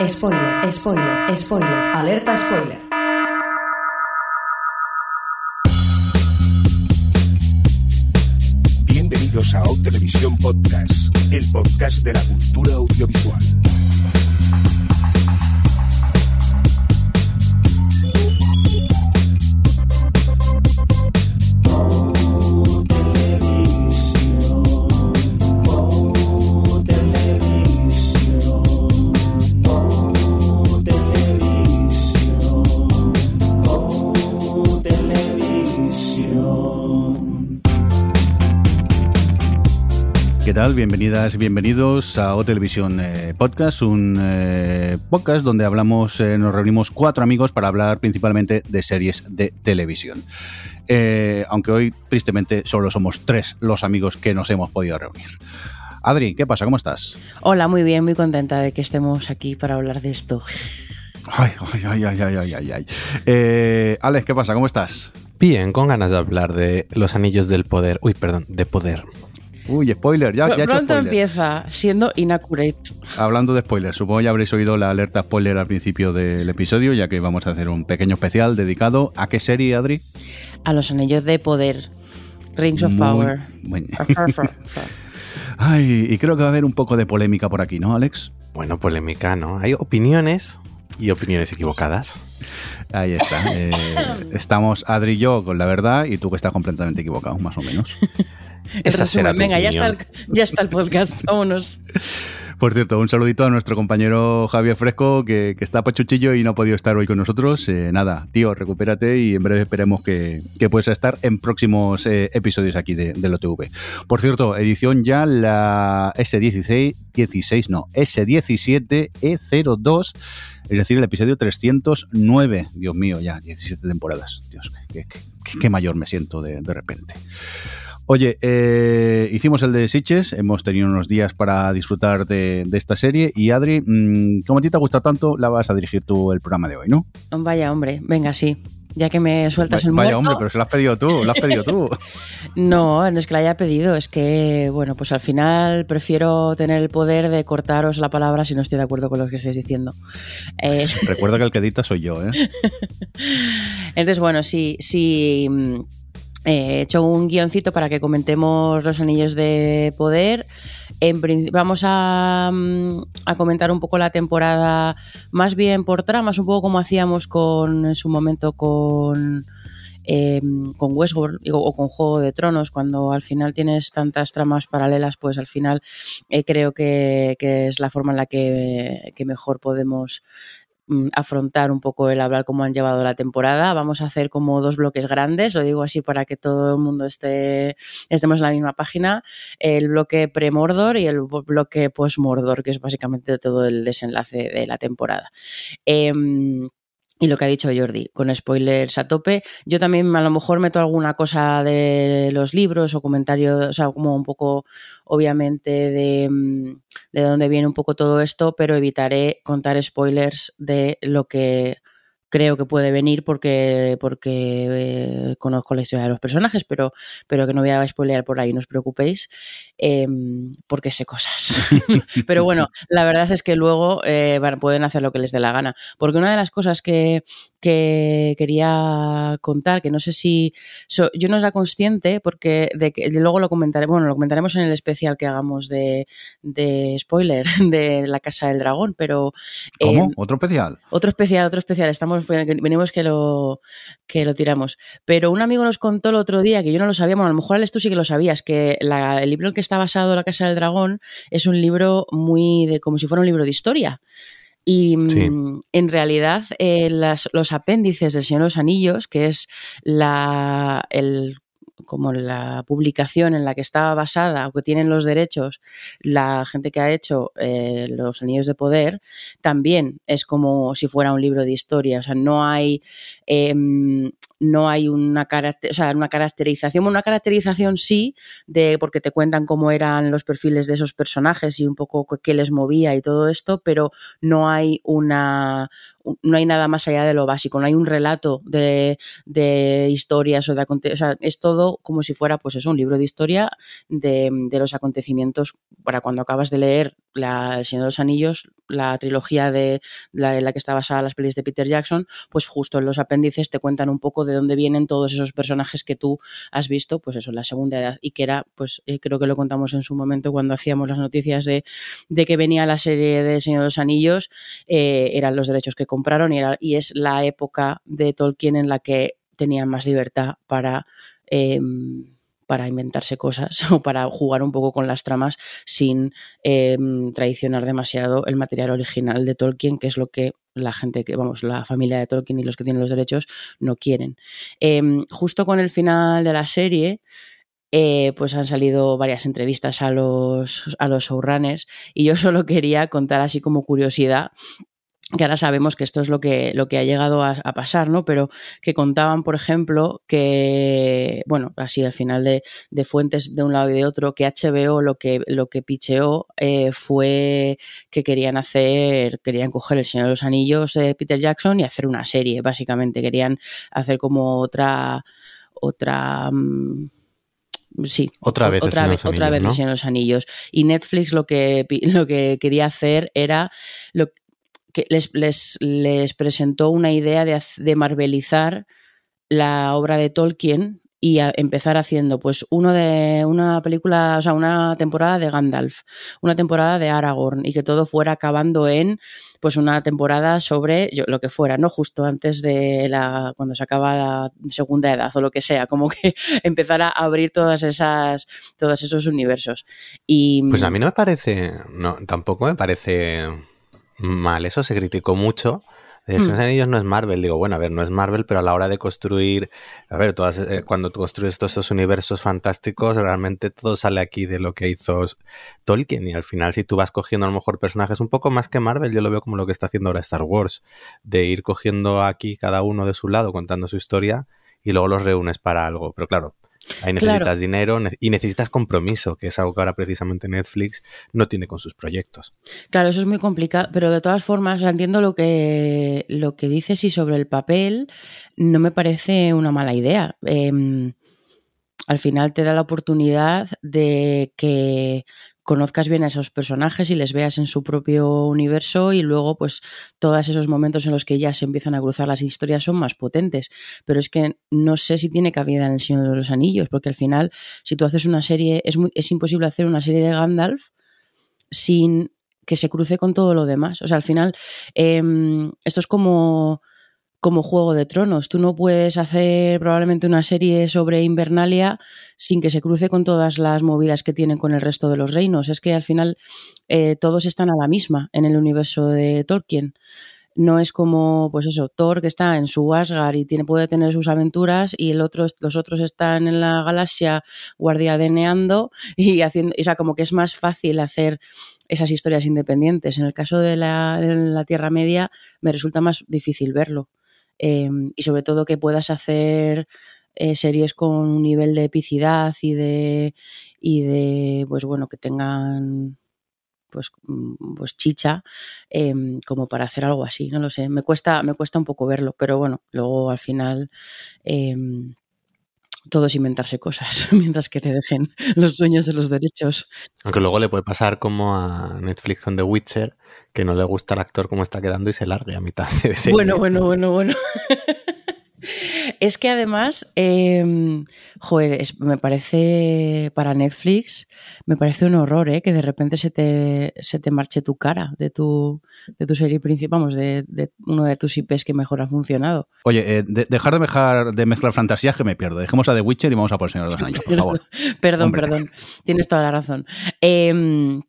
Spoiler, spoiler, spoiler, alerta spoiler. Bienvenidos a O Podcast, el podcast de la cultura audiovisual. ¿Qué tal? Bienvenidas y bienvenidos a O Televisión eh, Podcast, un eh, podcast donde hablamos, eh, nos reunimos cuatro amigos para hablar principalmente de series de televisión. Eh, aunque hoy, tristemente, solo somos tres los amigos que nos hemos podido reunir. Adri, ¿qué pasa? ¿Cómo estás? Hola, muy bien, muy contenta de que estemos aquí para hablar de esto. Ay, ay, ay, ay, ay, ay, ay. Eh, Alex, ¿qué pasa? ¿Cómo estás? Bien, con ganas de hablar de los anillos del poder. Uy, perdón, de poder. Uy, spoiler, ya, ya he hecho Pronto spoiler. empieza siendo inaccurate. Hablando de spoilers, supongo ya habréis oído la alerta spoiler al principio del episodio, ya que vamos a hacer un pequeño especial dedicado a qué serie, Adri. A los anillos de poder. Rings of Muy Power. buen- Far, far, far. Ay, y creo que va a haber un poco de polémica por aquí, ¿no, Alex? Bueno, polémica, ¿no? Hay opiniones y opiniones equivocadas. Ahí está. eh, estamos Adri y yo con la verdad y tú que estás completamente equivocado, más o menos. Esa será tu Venga, ya está, el, ya está el podcast. Vámonos. Por cierto, un saludito a nuestro compañero Javier Fresco, que, que está pachuchillo y no ha podido estar hoy con nosotros. Eh, nada, tío, recupérate y en breve esperemos que, que puedas estar en próximos eh, episodios aquí de, del OTV. Por cierto, edición ya la S16, 16, no, S17E02, es decir, el episodio 309. Dios mío, ya, 17 temporadas. Dios, qué, qué- qué- qué mayor me siento de, de repente. Oye, eh, hicimos el de Sitches, hemos tenido unos días para disfrutar de, de esta serie y Adri, mm, como a ti te gusta tanto, la vas a dirigir tú el programa de hoy, ¿no? Vaya, hombre. Venga, sí. Ya que me sueltas el Vaya muerto. hombre, pero se lo has pedido tú, lo has pedido tú. No, no es que la haya pedido, es que, bueno, pues al final prefiero tener el poder de cortaros la palabra si no estoy de acuerdo con lo que estáis diciendo. Eh, Recuerda que el que edita soy yo, ¿eh? Entonces, bueno, sí, sí. Eh, He hecho un guioncito para que comentemos los anillos de poder. Vamos a, mm, a comentar un poco la temporada más bien por tramas, un poco como hacíamos con en su momento con eh, con Westworld o con Juego de Tronos, cuando al final tienes tantas tramas paralelas, pues al final eh, creo que, es la forma en la que, mejor podemos afrontar un poco el hablar cómo han llevado la temporada. Vamos a hacer como dos bloques grandes, lo digo así para que todo el mundo esté estemos en la misma página. El bloque pre-Mordor y el bloque post-Mordor, que es básicamente todo el desenlace de la temporada. Em, y lo que ha dicho Jordi, con spoilers a tope. Yo también a lo mejor meto alguna cosa de los libros o comentarios, o sea, como un poco, obviamente, de, mm, de dónde viene un poco todo esto, pero evitaré contar spoilers de lo que creo que puede venir porque, porque eh, conozco la historia de los personajes, pero, pero que no voy a spoilear por ahí, no os preocupéis, eh, porque sé cosas. pero bueno, la verdad es que luego eh, pueden hacer lo que les dé la gana. Porque una de las cosas que, que quería contar, que no sé si so- yo no era consciente, porque de que luego lo comentaré, bueno, lo comentaremos en el especial que hagamos de, de spoiler de la Casa del Dragón, pero ¿Cómo? eh, ¿Otro especial? otro especial, otro especial. Estamos, venimos que lo, que lo tiramos. Pero un amigo nos contó el otro día, que yo no lo sabía, bueno, a lo mejor Alex tú sí que lo sabías, que la- el libro en que está basado La Casa del Dragón es un libro muy de como si fuera un libro de historia. Y Sí. mm, en realidad eh, las- los apéndices del Señor de los Anillos, que es la, el como la publicación en la que estaba basada o que tienen los derechos la gente que ha hecho eh, los anillos de poder, también es como si fuera un libro de historia. O sea, no hay, eh, no hay una, caracter, o sea, una caracterización, una caracterización sí, de, porque te cuentan cómo eran los perfiles de esos personajes y un poco qué les movía y todo esto, pero no hay una, no hay nada más allá de lo básico, no hay un relato de, de historias o de acontecimientos, o sea, es todo como si fuera pues eso, un libro de historia de, de, los acontecimientos para cuando acabas de leer la, El Señor de los Anillos, la trilogía de la, en la que está basada las pelis de Peter Jackson, pues justo en los te cuentan un poco de dónde vienen todos esos personajes que tú has visto, pues eso, la segunda edad, y que era, pues eh, creo que lo contamos en su momento cuando hacíamos las noticias de, que venía la serie de Señor de los Anillos, eh, eran los derechos que compraron y, era, y es la época de Tolkien en la que tenían más libertad para... Eh, para inventarse cosas o para jugar un poco con las tramas sin eh, traicionar demasiado el material original de Tolkien, que es lo que la gente que, vamos, la familia de Tolkien y los que tienen los derechos no quieren. Eh, justo con el final de la serie, eh, pues han salido varias entrevistas a los, a los showrunners y yo solo quería contar así como curiosidad que ahora sabemos que esto es lo que, lo que ha llegado a, a, pasar, ¿no? Pero que contaban, por ejemplo, que, bueno, así al final de, de, fuentes de un lado y de otro, que HBO lo que, lo que picheó eh, fue que querían hacer, querían coger El Señor de los Anillos de Peter Jackson y hacer una serie, básicamente. Querían hacer como otra, otra, mm, sí, otra vez, otra, vez, otra vez ¿no? El Señor de los Anillos. Y Netflix lo que, lo que quería hacer era lo, que les, les, les, presentó una idea de, de marvelizar la obra de Tolkien y a empezar haciendo pues uno de una película, o sea, una temporada de Gandalf, una temporada de Aragorn y que todo fuera acabando en pues una temporada sobre yo, lo que fuera, ¿no? Justo antes de la cuando se acaba la segunda edad o lo que sea, como que empezar a abrir todas esas todos esos universos. Y Pues a mí no me parece no tampoco me parece mal. Eso se criticó mucho. El Señor de los Anillos no es Marvel. Digo, bueno, a ver, no es Marvel, pero a la hora de construir, a ver, todas, eh, cuando tú construyes todos esos universos fantásticos, realmente todo sale aquí de lo que hizo Tolkien. Y al final, si tú vas cogiendo a lo mejor personajes un poco más que Marvel, yo lo veo como lo que está haciendo ahora Star Wars, de ir cogiendo aquí cada uno de su lado, contando su historia, y luego los reúnes para algo. Pero claro, Ahí necesitas claro. dinero y necesitas compromiso, que es algo que ahora precisamente Netflix no tiene con sus proyectos. Claro, eso es muy complicado, pero de todas formas, entiendo lo que, lo que dices y sobre el papel no me parece una mala idea. Eh, al final te da la oportunidad de que conozcas bien a esos personajes y les veas en su propio universo y luego pues todos esos momentos en los que ya se empiezan a cruzar las historias son más potentes. Pero es que no sé si tiene cabida en El Señor de los Anillos, porque al final si tú haces una serie, es, muy, es imposible hacer una serie de Gandalf sin que se cruce con todo lo demás. O sea, al final eh, esto es como como Juego de Tronos. Tú no puedes hacer probablemente una serie sobre Invernalia sin que se cruce con todas las movidas que tienen con el resto de los reinos. Es que al final eh, todos están a la misma en el universo de Tolkien. No es como, pues eso, Thor que está en su Asgard y puede tener sus aventuras y el otro, los otros están en la galaxia guardiadeneando y haciendo, o sea, como que es más fácil hacer esas historias independientes. En el caso de la Tierra Media me resulta más difícil verlo. Eh, y sobre todo que puedas hacer eh, series con un nivel de epicidad y de y de pues bueno que tengan pues, pues chicha eh, como para hacer algo así no lo sé. Me cuesta me cuesta un poco verlo pero bueno luego al final eh, todo es inventarse cosas mientras que te dejen los dueños de los derechos. Aunque luego le puede pasar como a Netflix con The Witcher, que no le gusta el actor como está quedando y se largue a mitad de serie. Bueno, bueno, bueno, bueno. es que además, eh, joder, es, me parece para Netflix, me parece un horror, ¿eh? Que de repente se te, se te marche tu cara de tu, de tu serie principal, vamos, de, de, uno de tus IPs que mejor ha funcionado. Oye, eh, de, dejar de, mezclar, de mezclar fantasías que me pierdo. Dejemos a The Witcher y vamos a por el Señor de los Anillos, por favor. perdón, Hombre. perdón. Tienes toda la razón. Eh,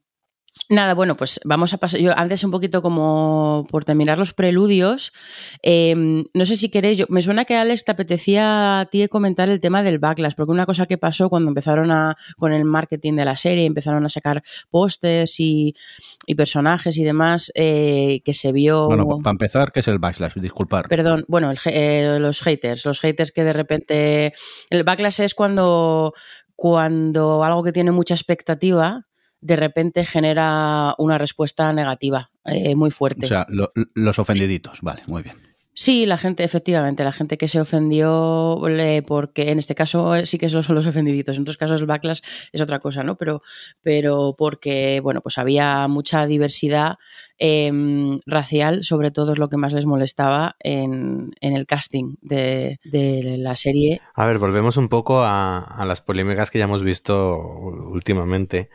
Nada, bueno, pues vamos a pasar. Yo antes un poquito como por terminar los preludios. Eh, no sé si queréis. Yo, me suena que Alex te apetecía a ti comentar el tema del backlash, porque una cosa que pasó cuando empezaron a con el marketing de la serie, empezaron a sacar pósters y, y, personajes y demás, eh, que se vio. Bueno, para empezar, ¿qué es el backlash? Disculpar. Perdón, bueno, el, eh, los haters, los haters que de repente. El backlash es cuando cuando algo que tiene mucha expectativa de repente genera una respuesta negativa eh, muy fuerte. O sea, lo, los ofendiditos, vale, muy bien. Sí, la gente, efectivamente, la gente que se ofendió, porque en este caso eh, sí que son los ofendiditos, en otros casos el backlash es otra cosa, ¿no? Pero, pero porque, bueno, pues había mucha diversidad em, racial, sobre todo es lo que más les molestaba en, el casting de, la serie. A ver, volvemos un poco a, las polémicas que ya hemos visto últimamente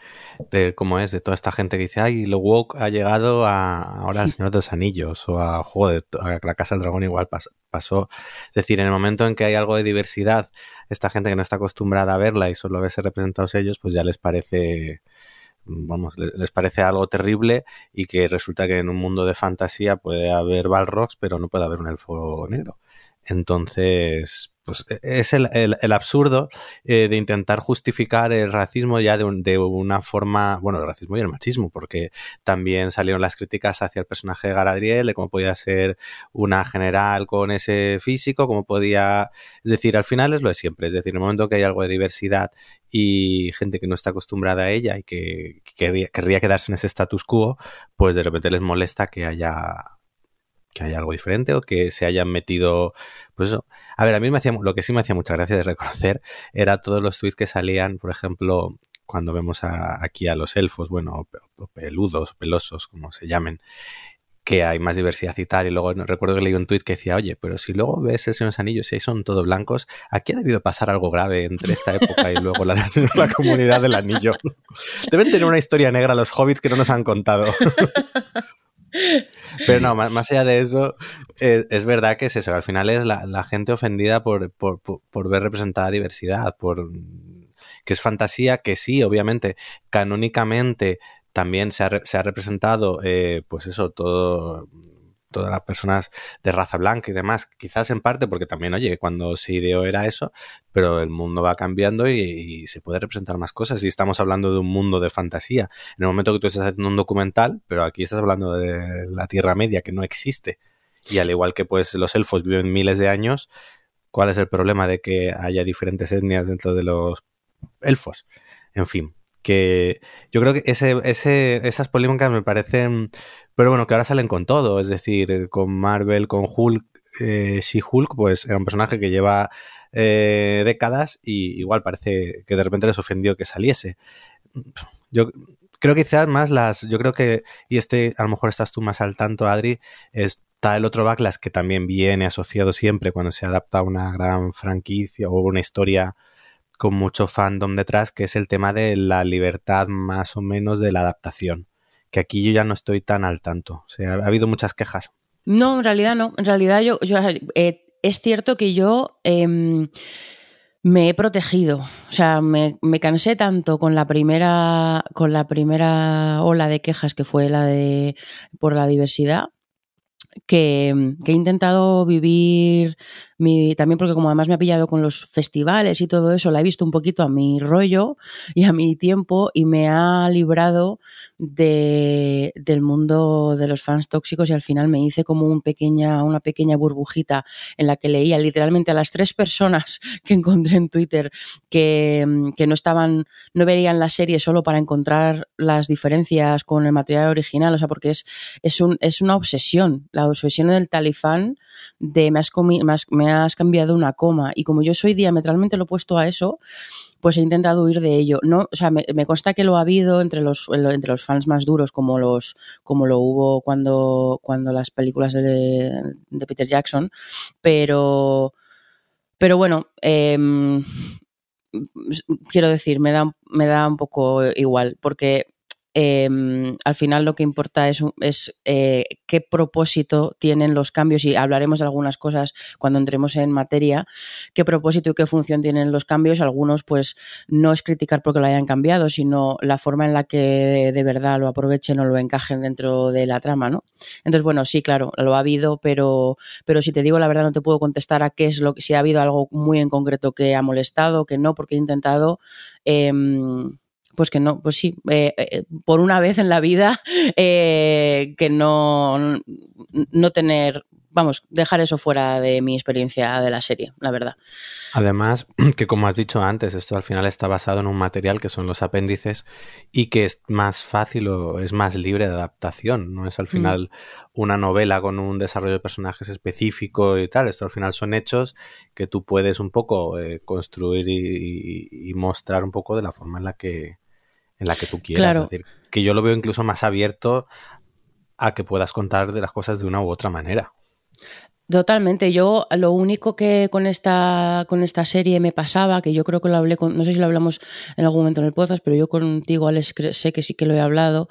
de cómo es, de toda esta gente que dice, ay, lo woke ha llegado a ahora al Señor de los Anillos o a Juego de la Casa del Dragón igual pasó. Es decir, en el momento en que hay algo de diversidad, esta gente que no está acostumbrada a verla y solo a verse representados ellos, pues ya les parece vamos, les parece algo terrible y que resulta que en un mundo de fantasía puede haber Balrogs, pero no puede haber un elfo negro. Entonces, pues e, es el, el, absurdo eh, de intentar justificar el racismo ya de, de, una forma, bueno, el racismo y el machismo, porque también salieron las críticas hacia el personaje de Galadriel, de cómo podía ser una general con ese físico, cómo podía, es decir, al final es lo de siempre, es decir, en el momento que hay algo de diversidad y gente que no está acostumbrada a ella y que, que querría quedarse en ese status quo, pues de repente les molesta que haya que haya algo diferente o que se hayan metido, pues. A ver, a mí me hacía, lo que sí me hacía mucha gracia de reconocer era todos los tweets que salían, por ejemplo, cuando vemos aquí a los elfos, bueno, peludos, pelosos, como se llamen, que hay más diversidad y tal. Y luego recuerdo que leí un tuit que decía, oye, pero si luego ves el Señor de los Anillos y ahí son todos blancos, aquí ha debido pasar algo grave entre esta época y luego la, la comunidad del anillo. Deben tener una historia negra los hobbits que no nos han contado. Pero no, más, allá de eso, es, verdad que es eso. Al final es la, gente ofendida por, por, ver representada diversidad, por que es fantasía, que sí, obviamente, canónicamente también se ha, se ha representado, eh, pues eso, todo todas las personas de raza blanca y demás, quizás en parte porque también, oye, cuando se ideó era eso, pero el mundo va cambiando y, se puede representar más cosas y estamos hablando de un mundo de fantasía. En el momento que tú estás haciendo un documental, pero aquí estás hablando de la Tierra Media que no existe y al igual que pues los elfos viven miles de años, ¿cuál es el problema de que haya diferentes etnias dentro de los elfos? En fin, que yo creo que ese, ese, esas polémicas me parecen pero bueno, que ahora salen con todo, es decir, con Marvel, con Hulk, eh, She-Hulk, pues era un personaje que lleva eh, décadas y igual parece que de repente les ofendió que saliese. Yo creo que quizás más las, yo creo que, y este a lo mejor estás tú más al tanto, Adri, está el otro backlash que también viene asociado siempre cuando se adapta a una gran franquicia o una historia con mucho fandom detrás, que es el tema de la libertad más o menos de la adaptación que aquí yo ya no estoy tan al tanto. O sea, ha habido muchas quejas. No, en realidad no. En realidad yo, eh, es cierto que yo em, me he protegido. O sea, me, cansé tanto con la primera, con la primera ola de quejas que fue la de por la diversidad. Que, he intentado vivir también porque como además me ha pillado con los festivales y todo eso, la he visto un poquito a mi rollo y a mi tiempo y me ha librado de, del mundo de los fans tóxicos y al final me hice como un pequeña, una pequeña burbujita en la que leía literalmente a las tres personas que encontré en Twitter que, no estaban, no verían la serie solo para encontrar las diferencias con el material original, o sea, porque es, es, un, es una obsesión, la obsesión del talifán de me has, comi, me has cambiado una coma. Y como yo soy diametralmente lo opuesto a eso, pues he intentado huir de ello. No, o sea, me, consta que lo ha habido entre los, entre los fans más duros, como los, como lo hubo cuando, cuando las películas de, Peter Jackson, pero, pero bueno, em, quiero decir, me da, me da un poco igual, porque Em, al final lo que importa es, es eh, qué propósito tienen los cambios y hablaremos de algunas cosas cuando entremos en materia, qué propósito y qué función tienen los cambios. Algunos pues no es criticar porque lo hayan cambiado, sino la forma en la que de, verdad lo aprovechen o lo encajen dentro de la trama, ¿no? Entonces, bueno, sí, claro, lo ha habido, pero, pero si te digo la verdad no te puedo contestar a qué es lo que, si ha habido algo muy en concreto que ha molestado, que no, porque he intentado... Em, pues que no, pues sí, eh, eh, por una vez en la vida eh, que no, no tener vamos, dejar eso fuera de mi experiencia de la serie, la verdad. Además, que como has dicho antes, esto al final está basado en un material que son los apéndices y que es más fácil o es más libre de adaptación. No es al final una novela con un desarrollo de personajes específico y tal. Esto al final son hechos que tú puedes un poco eh, construir y, mostrar un poco de la forma en la que, en la que tú quieras. Es decir, que yo lo veo incluso más abierto a que puedas contar de las cosas de una u otra manera. Totalmente. Yo lo único que con esta, con esta serie me pasaba, que yo creo que lo hablé con, no sé si lo hablamos en algún momento en el podcast, pero yo contigo, Alex, sé que sí que lo he hablado,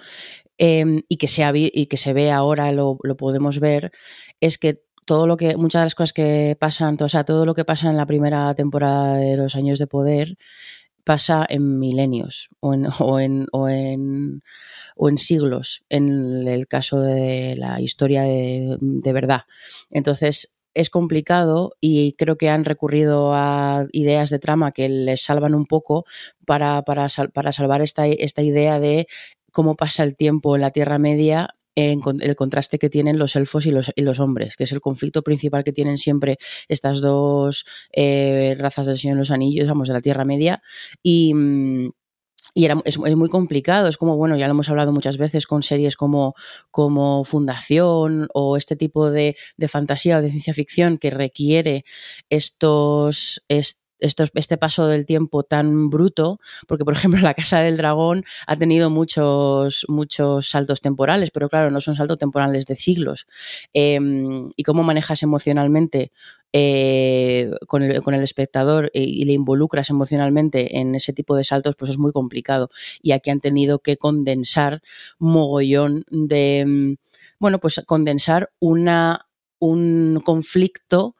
em, y, que se y que se ve ahora, lo, podemos ver, es que todo lo que, muchas de las cosas que pasan, o sea, todo lo que pasa en la primera temporada de los años de poder, pasa en milenios o en, o en, o en o en siglos en el caso de la historia de, verdad. Entonces, es complicado y creo que han recurrido a ideas de trama que les salvan un poco para, para, para salvar esta, esta idea de cómo pasa el tiempo en la Tierra Media el contraste que tienen los elfos y los, y los, hombres, que es el conflicto principal que tienen siempre estas dos eh, razas del Señor de los Anillos, vamos, de la Tierra Media. Y, mm, y era, es, muy complicado, es como, bueno, ya lo hemos hablado muchas veces con series como, como Fundación o este tipo de, de fantasía o de ciencia ficción que requiere estos, este paso del tiempo tan bruto, porque por ejemplo la Casa del Dragón ha tenido muchos, muchos saltos temporales, pero claro, no son saltos temporales de siglos. Em, y cómo manejas emocionalmente eh, con, el, con, el, espectador y, le involucras emocionalmente en ese tipo de saltos, pues es muy complicado. Y aquí han tenido que condensar mogollón de, mm, bueno, pues condensar una, un conflicto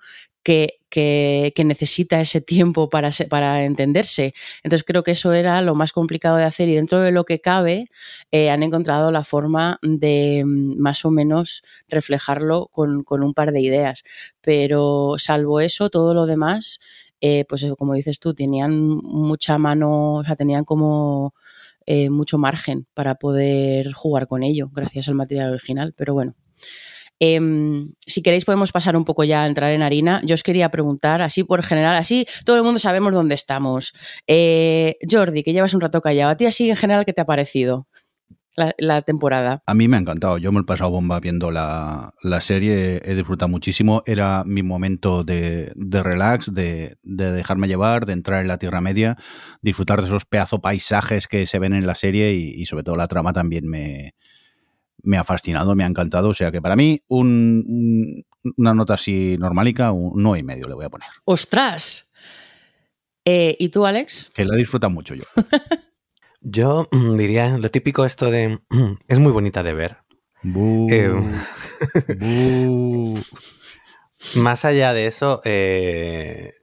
que que, necesita ese tiempo para, para entenderse. Entonces creo que eso era lo más complicado de hacer y dentro de lo que cabe eh, han encontrado la forma de mm, más o menos reflejarlo con, un par de ideas. Pero salvo eso, todo lo demás, eh, pues como dices tú, tenían mucha mano, o sea, tenían como... Eh, mucho margen para poder jugar con ello gracias al material original, pero bueno. Em, si queréis podemos pasar un poco ya a entrar en harina. Yo os quería preguntar, así por general, así todo el mundo sabemos dónde estamos. Eh, Jordi, que llevas un rato callado, ¿a ti así en general qué te ha parecido? La, temporada. A mí me ha encantado. Yo me he pasado bomba viendo la, serie. He disfrutado muchísimo. Era mi momento de, relax, de, dejarme llevar, de entrar en la Tierra Media, disfrutar de esos pedazos paisajes que se ven en la serie y sobre todo la trama también me, me ha fascinado, me ha encantado. O sea que para mí, un, una nota así normalica, un no y medio le voy a poner. ¡Ostras! Eh, ¿Y tú, Alex? Que la disfruta mucho yo. yo mm, diría lo típico esto de... es muy bonita de ver. Eh, más allá de eso, eh,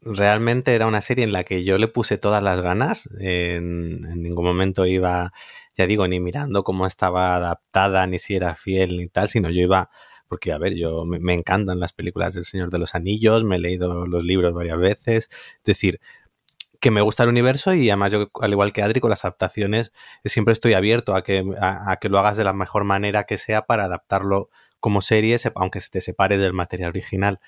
realmente era una serie en la que yo le puse todas las ganas. en ningún momento iba ya digo, ni mirando cómo estaba adaptada, ni si era fiel, ni tal, sino yo iba, porque a ver, yo me, encantan las películas del Señor de los Anillos, me he leído los libros varias veces, es decir, que me gusta el universo y además yo, al igual que Adri, con las adaptaciones, siempre estoy abierto a que, a, que lo hagas de la mejor manera que sea para adaptarlo como serie, aunque se te separe del material original.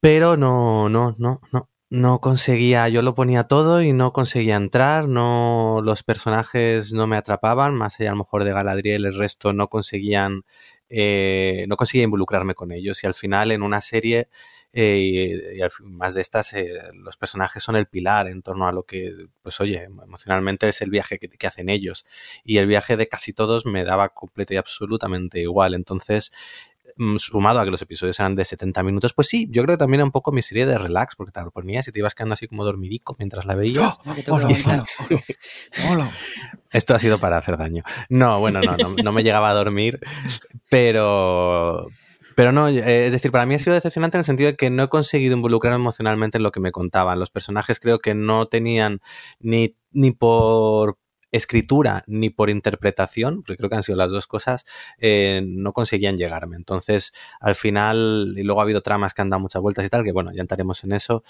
Pero no, no, no, no no conseguía, yo lo ponía todo y no conseguía entrar, no, los personajes no me atrapaban, más allá a lo mejor de Galadriel, el resto no conseguían, eh, no conseguía involucrarme con ellos y al final en una serie eh, más de estas, eh, los personajes son el pilar en torno a lo que, pues oye, emocionalmente es el viaje que, que, hacen ellos. Y el viaje de casi todos me daba completo y absolutamente igual. Entonces, sumado a que los episodios eran de 70 minutos, pues sí, yo creo que también era un poco mi serie de relax, porque te lo ponías y te ibas quedando así como dormidico mientras la veías. Esto ha sido para hacer daño. No, bueno, no, no, me llegaba a dormir, pero, pero no, eh, es decir, para mí ha sido decepcionante en el sentido de que no he conseguido involucrarme emocionalmente en lo que me contaban. Los personajes creo que no tenían ni, ni por escritura ni por interpretación, porque creo que han sido las dos cosas, eh, no conseguían llegarme. Entonces, al final, y luego ha habido tramas que han dado muchas vueltas y tal, que bueno, ya entraremos en eso,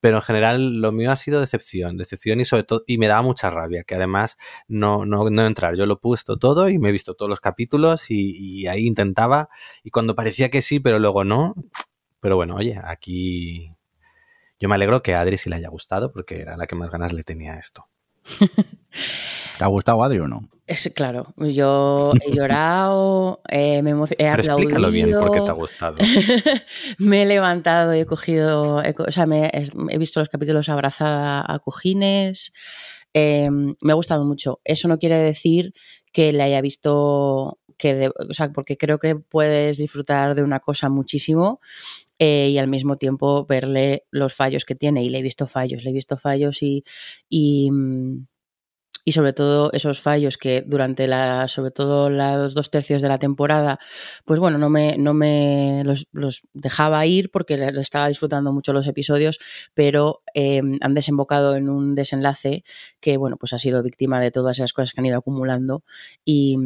pero en general lo mío ha sido decepción, decepción y sobre todo, y me daba mucha rabia, que además no, no, no entrar. Yo lo he puesto todo y me he visto todos los capítulos y, ahí intentaba, y cuando parecía que sí, pero luego no, pero bueno, oye, aquí yo me alegro que a Adri sí le haya gustado porque era la que más ganas le tenía esto. ¿Te ha gustado Adri o no? Es claro, yo he llorado, eh, me he, Pero aplaudido. explícalo bien por qué te ha gustado. me he levantado y he cogido, he, o sea, me, he visto los capítulos abrazada a cojines. Eh, me ha gustado mucho. Eso no quiere decir que le haya visto, que de, o sea, porque creo que puedes disfrutar de una cosa muchísimo eh, y al mismo tiempo verle los fallos que tiene. Y le he visto fallos, le he visto fallos y, y, y sobre todo esos fallos que durante la, sobre todo los dos tercios de la temporada, pues bueno, no me, no me los, los dejaba ir porque estaba disfrutando mucho los episodios, pero eh, han desembocado en un desenlace que, bueno, pues ha sido víctima de todas esas cosas que han ido acumulando y,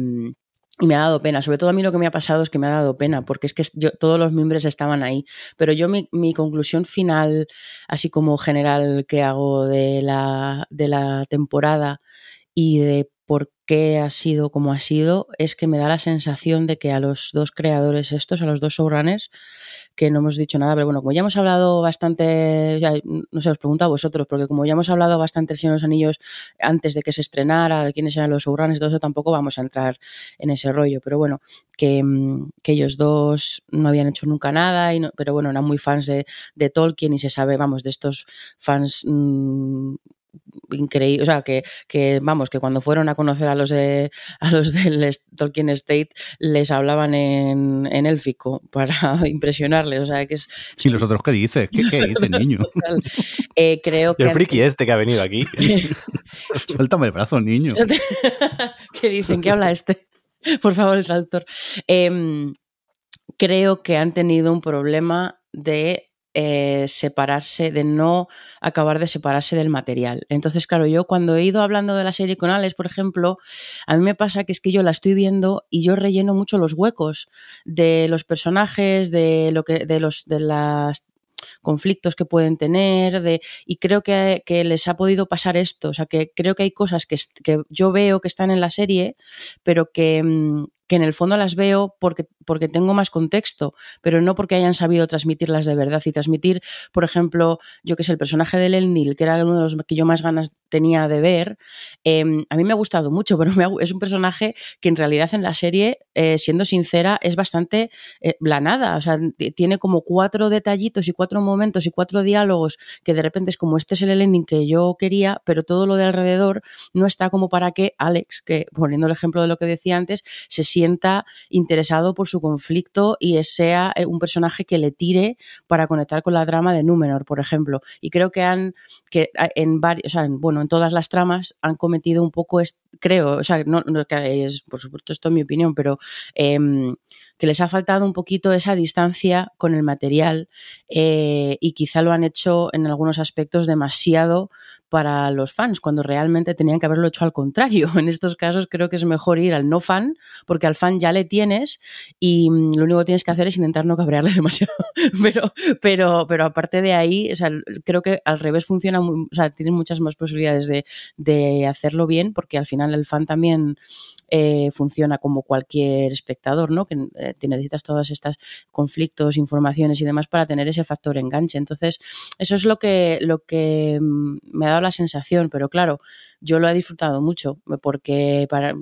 y me ha dado pena, sobre todo a mí lo que me ha pasado es que me ha dado pena, porque es que todos los miembros estaban ahí, pero yo mi, mi, conclusión final, así como general que hago de la, de la temporada y de por qué ha sido como ha sido, es que me da la sensación de que a los dos creadores estos, a los dos showrunners, que no hemos dicho nada, pero bueno, como ya hemos hablado bastante, no sé, os pregunto a vosotros, porque como ya hemos hablado bastante en los Anillos antes de que se estrenara, quiénes eran los showrunners, todo eso tampoco vamos a entrar en ese rollo, pero bueno, que, que ellos dos no habían hecho nunca nada, y no, pero bueno, eran muy fans de, de, Tolkien y se sabe, vamos, de estos fans mmm, increíble, o sea, que, que, vamos, que cuando fueron a conocer a los de a los del Tolkien State les hablaban en, en élfico para impresionarles, o sea, que es... ¿Y los otros qué dices? ¿Qué, qué dice niño? eh, creo que... El friki este que ha venido aquí. Suéltame el brazo, niño. ¿Qué dicen? ¿Qué habla este? Por favor, el traductor. Eh, creo que han tenido un problema de eh, separarse, de no acabar de separarse del material. Entonces, claro, yo cuando he ido hablando de la serie con Alex, por ejemplo, a mí me pasa que es que yo la estoy viendo y yo relleno mucho los huecos de los personajes, de lo que, de los, de las conflictos que pueden tener de, y creo que, que, les ha podido pasar esto, o sea que creo que hay cosas que, que yo veo que están en la serie, pero que, mm, que en el fondo las veo porque, porque tengo más contexto, pero no porque hayan sabido transmitirlas de verdad. Y transmitir, por ejemplo, yo que sé, el personaje de Elnil, que era uno de los que yo más ganas tenía de ver, eh, a mí me ha gustado mucho, pero me ha, es un personaje que en realidad en la serie, eh, siendo sincera, es bastante eh, blanada. O sea, tiene como cuatro detallitos y cuatro momentos y cuatro diálogos que de repente es como este es el ending que yo quería, pero todo lo de alrededor no está como para que Alex, que poniendo el ejemplo de lo que decía antes, se sienta interesado por su conflicto y sea un personaje que le tire para conectar con la trama de Númenor, por ejemplo. Y creo que han, que en varios, o sea, en, bueno, en todas las tramas han cometido un poco, est creo, o sea, no, no es, por supuesto, esto es mi opinión, pero eh, que les ha faltado un poquito esa distancia con el material eh, y quizá lo han hecho en algunos aspectos demasiado para los fans, cuando realmente tenían que haberlo hecho al contrario. En estos casos creo que es mejor ir al no fan, porque al fan ya le tienes y mm, lo único que tienes que hacer es intentar no cabrearle demasiado. pero, pero, pero aparte de ahí, o sea, creo que al revés funciona, o sea, tienen muchas más posibilidades de, de hacerlo bien, porque al final el fan también eh, funciona como cualquier espectador, ¿no? Que eh, necesitas todos estos conflictos, informaciones y demás para tener ese factor enganche. Entonces, eso es lo que, lo que me ha dado la sensación, pero claro, yo lo he disfrutado mucho porque para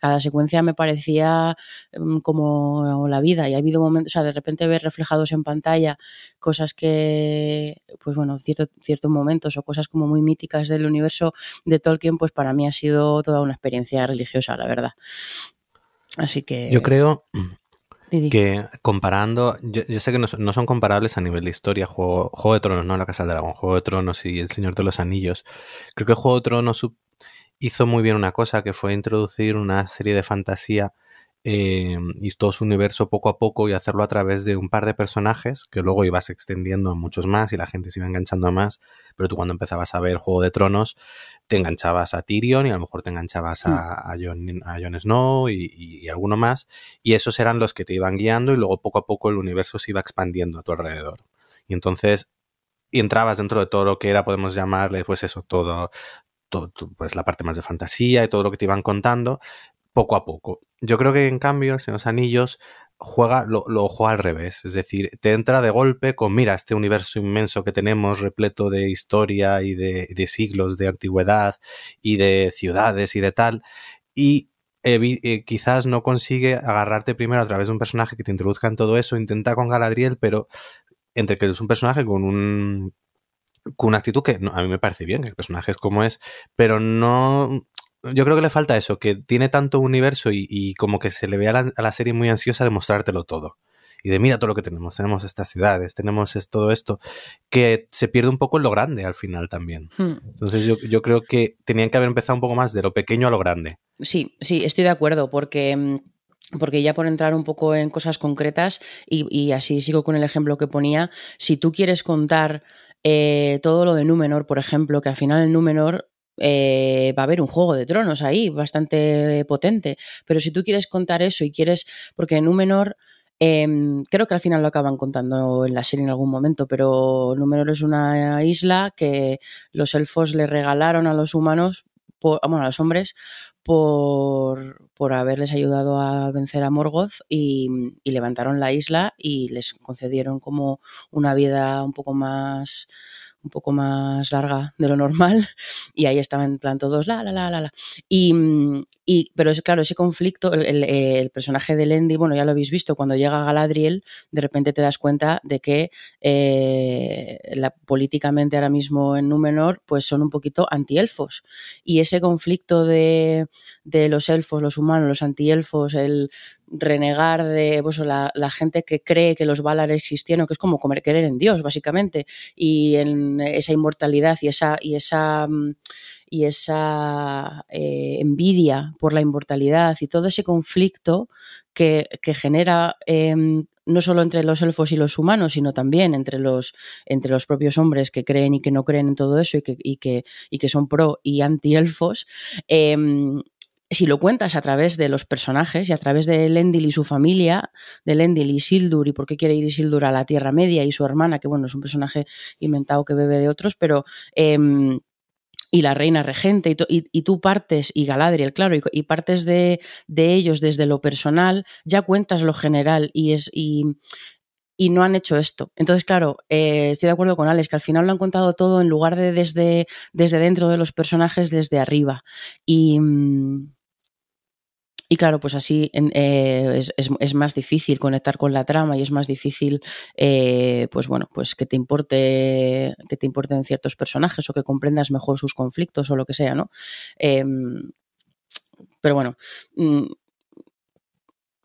cada secuencia me parecía um, como la vida y ha habido momentos, o sea, de repente ver reflejados en pantalla cosas que, pues bueno, cierto, ciertos momentos o cosas como muy míticas del universo de Tolkien, pues para mí ha sido toda una experiencia religiosa, la verdad. Así que... Yo creo que comparando, yo, sé que no, no, son comparables a nivel de historia, Juego, Juego de Tronos, no La Casa del Dragón, Juego de Tronos y El Señor de los Anillos. Creo que Juego de Tronos hizo muy bien una cosa, que fue introducir una serie de fantasía eh, y todo su universo poco a poco y hacerlo a través de un par de personajes que luego ibas extendiendo a muchos más y la gente se iba enganchando a más, pero tú cuando empezabas a ver Juego de Tronos te enganchabas a Tyrion y a lo mejor te enganchabas a, a, Jon, a Jon Snow y, y, y, alguno más y esos eran los que te iban guiando y luego poco a poco el universo se iba expandiendo a tu alrededor. Y entonces y entrabas dentro de todo lo que era, podemos llamarle, pues eso, todo, todo, pues la parte más de fantasía y todo lo que te iban contando, poco a poco. Yo creo que en cambio, en los anillos juega, lo, lo, juega al revés. Es decir, te entra de golpe con, mira, este universo inmenso que tenemos, repleto de historia y de, siglos de antigüedad y de ciudades y de tal. Y eh, quizás no consigue agarrarte primero a través de un personaje que te introduzca en todo eso, intenta con Galadriel, pero entre que es un personaje con un con una actitud que no, a mí me parece bien, que el personaje es como es, pero no yo creo que le falta eso, que tiene tanto universo y, y como que se le ve a la, a la, serie muy ansiosa de mostrártelo todo. Y de mira todo lo que tenemos, tenemos estas ciudades, tenemos es, todo esto, que se pierde un poco en lo grande al final también. Hmm. Entonces yo, yo creo que tenían que haber empezado un poco más de lo pequeño a lo grande. Sí, sí, estoy de acuerdo, porque mm, porque ya por entrar un poco en cosas concretas y, y, así sigo con el ejemplo que ponía, si tú quieres contar eh, todo lo de Númenor, por ejemplo, que al final el Númenor eh, va a haber un juego de tronos ahí bastante potente, pero si tú quieres contar eso y quieres, porque Númenor... Eh, creo que al final lo acaban contando en la serie en algún momento, pero Númenor es una isla que los elfos le regalaron a los humanos, por, bueno, a los hombres, por, por, haberles ayudado a vencer a Morgoth y, levantaron la isla y les concedieron como una vida un poco más un poco más larga de lo normal y ahí estaban en plan todos la la la la la. Y, y pero es claro ese conflicto el, el, personaje de Lendi bueno ya lo habéis visto cuando llega Galadriel de repente te das cuenta de que eh, políticamente ahora mismo en Númenor pues son un poquito antielfos. Y ese conflicto de, de los elfos los humanos los antielfos el renegar de pues, la, gente que cree que los Valar existieron, que es como comer, creer en Dios, básicamente, y en esa inmortalidad y esa, y esa, y esa eh, envidia por la inmortalidad y todo ese conflicto que, que genera eh, no solo entre los elfos y los humanos, sino también entre los, entre los propios hombres que creen y que no creen en todo eso y que, y que, y que son pro y anti elfos, eh, si lo cuentas a través de los personajes y a través de Lendil y su familia, de Lendil y Sildur y por qué quiere ir Sildur a la Tierra Media y su hermana, que bueno, es un personaje inventado que bebe de otros, pero... Eh, y la reina regente, y, tú partes, y Galadriel, claro, y, y partes de, de, ellos desde lo personal, ya cuentas lo general y es. Y, y no han hecho esto. Entonces, claro, eh, estoy de acuerdo con Alex, que al final lo han contado todo en lugar de desde, desde dentro de los personajes, desde arriba. Y, y claro, pues así eh, es, es, más difícil conectar con la trama y es más difícil, eh, pues bueno, pues que te importe, que te importen ciertos personajes o que comprendas mejor sus conflictos o lo que sea, ¿no? Eh, pero bueno, mm,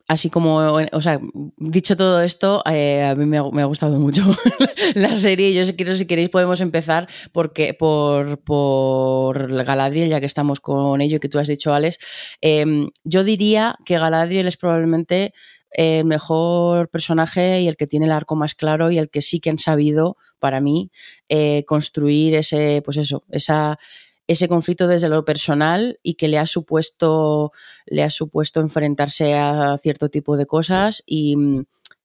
así como, o sea, dicho todo esto, eh, a mí me ha, gustado mucho la serie. Yo si, quiero, si queréis podemos empezar porque, por, por Galadriel, ya que estamos con ello que tú has dicho, Alex. Eh, yo diría que Galadriel es probablemente el mejor personaje y el que tiene el arco más claro y el que sí que han sabido, para mí, eh, construir ese, pues eso, esa ese conflicto desde lo personal y que le ha supuesto, le ha supuesto enfrentarse a cierto tipo de cosas y,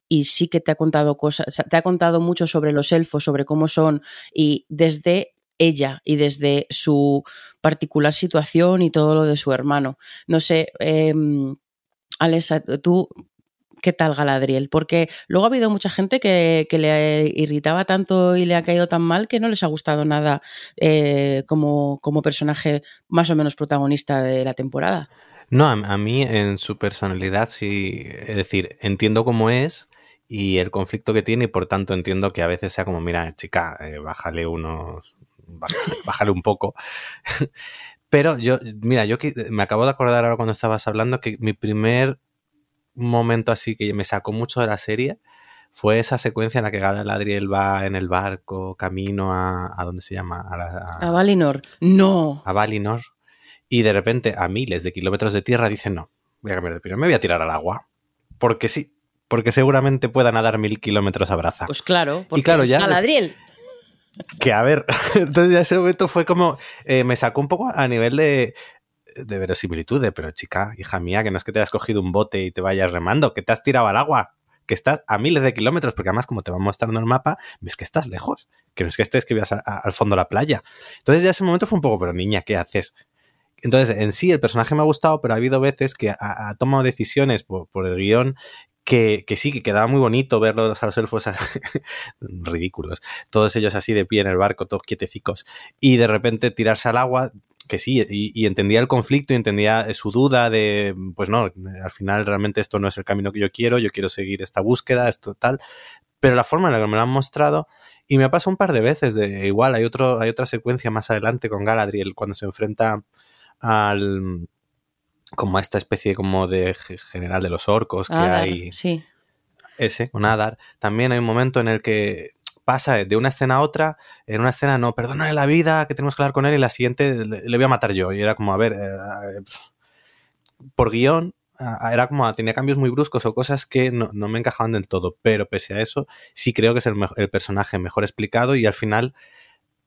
y sí que te ha contado cosas, te ha contado mucho sobre los elfos, sobre cómo son y desde ella y desde su particular situación y todo lo de su hermano. No sé, eh, Alexa, tú qué tal Galadriel, porque luego ha habido mucha gente que, que, le irritaba tanto y le ha caído tan mal que no les ha gustado nada eh, como, como, personaje más o menos protagonista de la temporada. No, a, mí en su personalidad sí, es decir, entiendo cómo es y el conflicto que tiene y por tanto entiendo que a veces sea como, mira, chica, eh, bájale unos, bájale, bájale un poco. Pero yo, mira, yo me acabo de acordar ahora cuando estabas hablando que mi primer momento así que me sacó mucho de la serie fue esa secuencia en la que Galadriel va en el barco camino a, a ¿dónde se llama? A, la, a, a, Valinor. No. A Valinor. Y de repente a miles de kilómetros de tierra dicen no. voy a cambiar de opinión, me voy a tirar al agua. Porque sí, porque seguramente pueda nadar mil kilómetros a braza. Pues claro, porque y claro, ya... Galadriel. Que a ver, entonces ya ese momento fue como, eh, me sacó un poco a nivel de, de verosimilitud, de, pero chica, hija mía, que no es que te hayas cogido un bote y te vayas remando, que te has tirado al agua, que estás a miles de kilómetros, porque además como te va mostrando el mapa, ves que estás lejos, que no es que estés que vayas al fondo de la playa. Entonces ya ese momento fue un poco, pero niña, ¿qué haces? Entonces, en sí, el personaje me ha gustado, pero ha habido veces que ha, tomado decisiones por, el guion que, que sí, que quedaba muy bonito verlos a los elfos ridículos, todos ellos así de pie en el barco, todos quietecicos, y de repente tirarse al agua, que sí, y, y entendía el conflicto y entendía su duda de, pues no, al final realmente esto no es el camino que yo quiero, yo quiero seguir esta búsqueda, esto tal, pero la forma en la que me lo han mostrado, y me ha pasado un par de veces, de igual, hay, otro, hay otra secuencia más adelante con Galadriel, cuando se enfrenta al como a esta especie como de ge- general de los orcos que Adar, hay Sí. ese, con Adar, también hay un momento en el que pasa de una escena a otra, en una escena no, perdónale la vida, que tenemos que hablar con él, y la siguiente le, voy a matar yo. Y era como, a ver, eh, por guion, era como, tenía cambios muy bruscos o cosas que no, no me encajaban del todo, pero pese a eso, sí creo que es el, personaje mejor explicado y al final,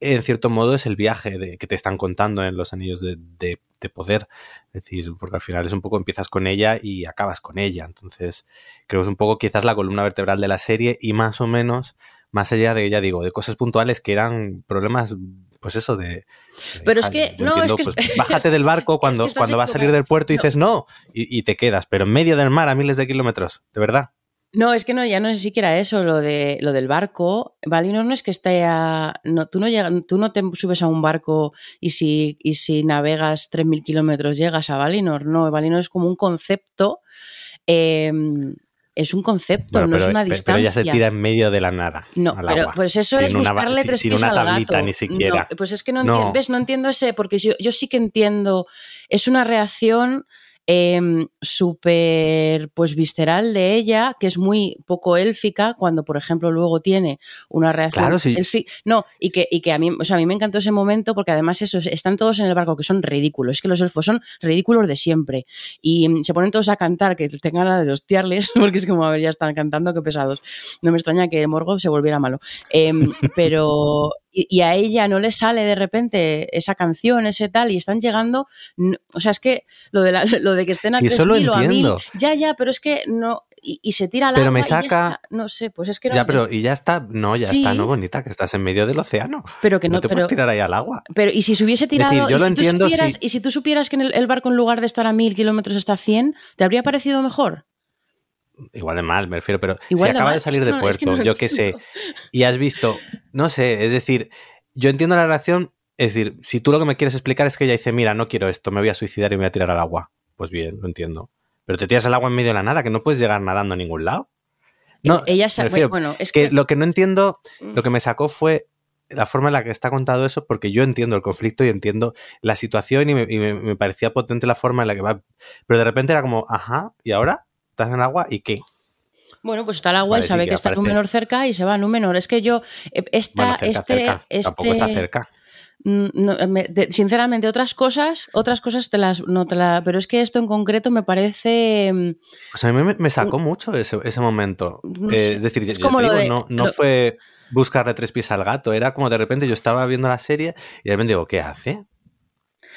en cierto modo, es el viaje de, que te están contando en los anillos de, de- de poder. Es decir, porque al final es un poco empiezas con ella y acabas con ella. Entonces, creo que es un poco quizás la columna vertebral de la serie y más o menos, más allá de, ya digo, de cosas puntuales que eran problemas, pues eso de... de, Pero es "Ja, que- no, es que pues, es- bájate del barco cuando, estás cuando vas a salir del puerto y dices no, y, y te quedas, pero en medio del mar a miles de kilómetros, de verdad. No, es que no, ya no es siquiera eso, lo de lo del barco. Valinor no es que esté a. No, tú, no llega- tú no te subes a un barco y si, y si navegas 3.000 kilómetros llegas a Valinor. No, Valinor es como un concepto. eh, es un concepto, Bueno, no pero, es una distancia. pero ella se tira en medio de la nada. No, al pero agua, pues eso sin es buscarle sin- tres sin pies una al tablita gato. ni siquiera. No, pues es que no, No. entiendo, ¿ves? No entiendo ese, porque yo, yo sí que entiendo, es una reacción em, súper pues visceral de ella, que es muy poco élfica, cuando por ejemplo luego tiene una reacción Claro, sí. No, y que, y que a mí, o sea, a mí me encantó ese momento porque además eso, están todos en el barco que son ridículos, es que los elfos son ridículos de siempre y mm, se ponen todos a cantar que tengan ganas de hostiarles, porque es como, a ver, ya están cantando, qué pesados. No me extraña que Morgoth se volviera malo. Em, pero, y, y a ella no le sale de repente esa canción, ese tal, y están llegando, o sea, es que lo de, la- lo de que estén a Sí, eso lo 3.000 o a 1.000, entiendo. ya, ya, pero es que no, y, y se tira al Pero me saca- no sé, pues es que Ya, pero y ya está, no, ya Sí. está, no bonita, que estás en medio del océano. pero que no, no te pero, puedes tirar ahí al agua. pero y si se hubiese tirado, decir, yo y, lo si entiendo supieras, si- y si tú supieras que en el, el barco en lugar de estar a mil kilómetros está a 100, ¿te habría parecido mejor? Igual de mal, me refiero, pero Igual si acaba mal, de salir de no- es puerto, que no yo qué sé, y has visto, no sé, es decir, yo entiendo la reacción, es decir, si tú lo que me quieres explicar es que ella dice, mira, no quiero esto, me voy a suicidar y me voy a tirar al agua. Pues bien, lo entiendo. Pero te tiras al agua en medio de la nada, que no puedes llegar nadando a ningún lado. No, ella me sabe, refiero bueno, es que que, lo que no entiendo, Mm. lo que me sacó fue la forma en la que está contado eso, porque yo entiendo el conflicto y entiendo la situación y me, y me- me parecía potente la forma en la que va. Pero de repente era como, ajá, ¿y ahora? ¿Estás en el agua? ¿Y qué? Bueno, pues está el agua Vale, y sí, sabe que que, está. Númenor cerca y se va a Númenor. Es que yo, eh, esta, Bueno, cerca, este, cerca. Tampoco está este- cerca. Mm, no, me- de- sinceramente, otras cosas, otras cosas te las, no te la, pero es que esto en concreto me parece, mm, Pues a mí me, me sacó mucho ese, ese momento. No Eh, es decir, es ya como lo digo, de- no, no lo- fue buscarle tres pies al gato, era como de repente yo estaba viendo la serie y de repente digo, ¿qué hace?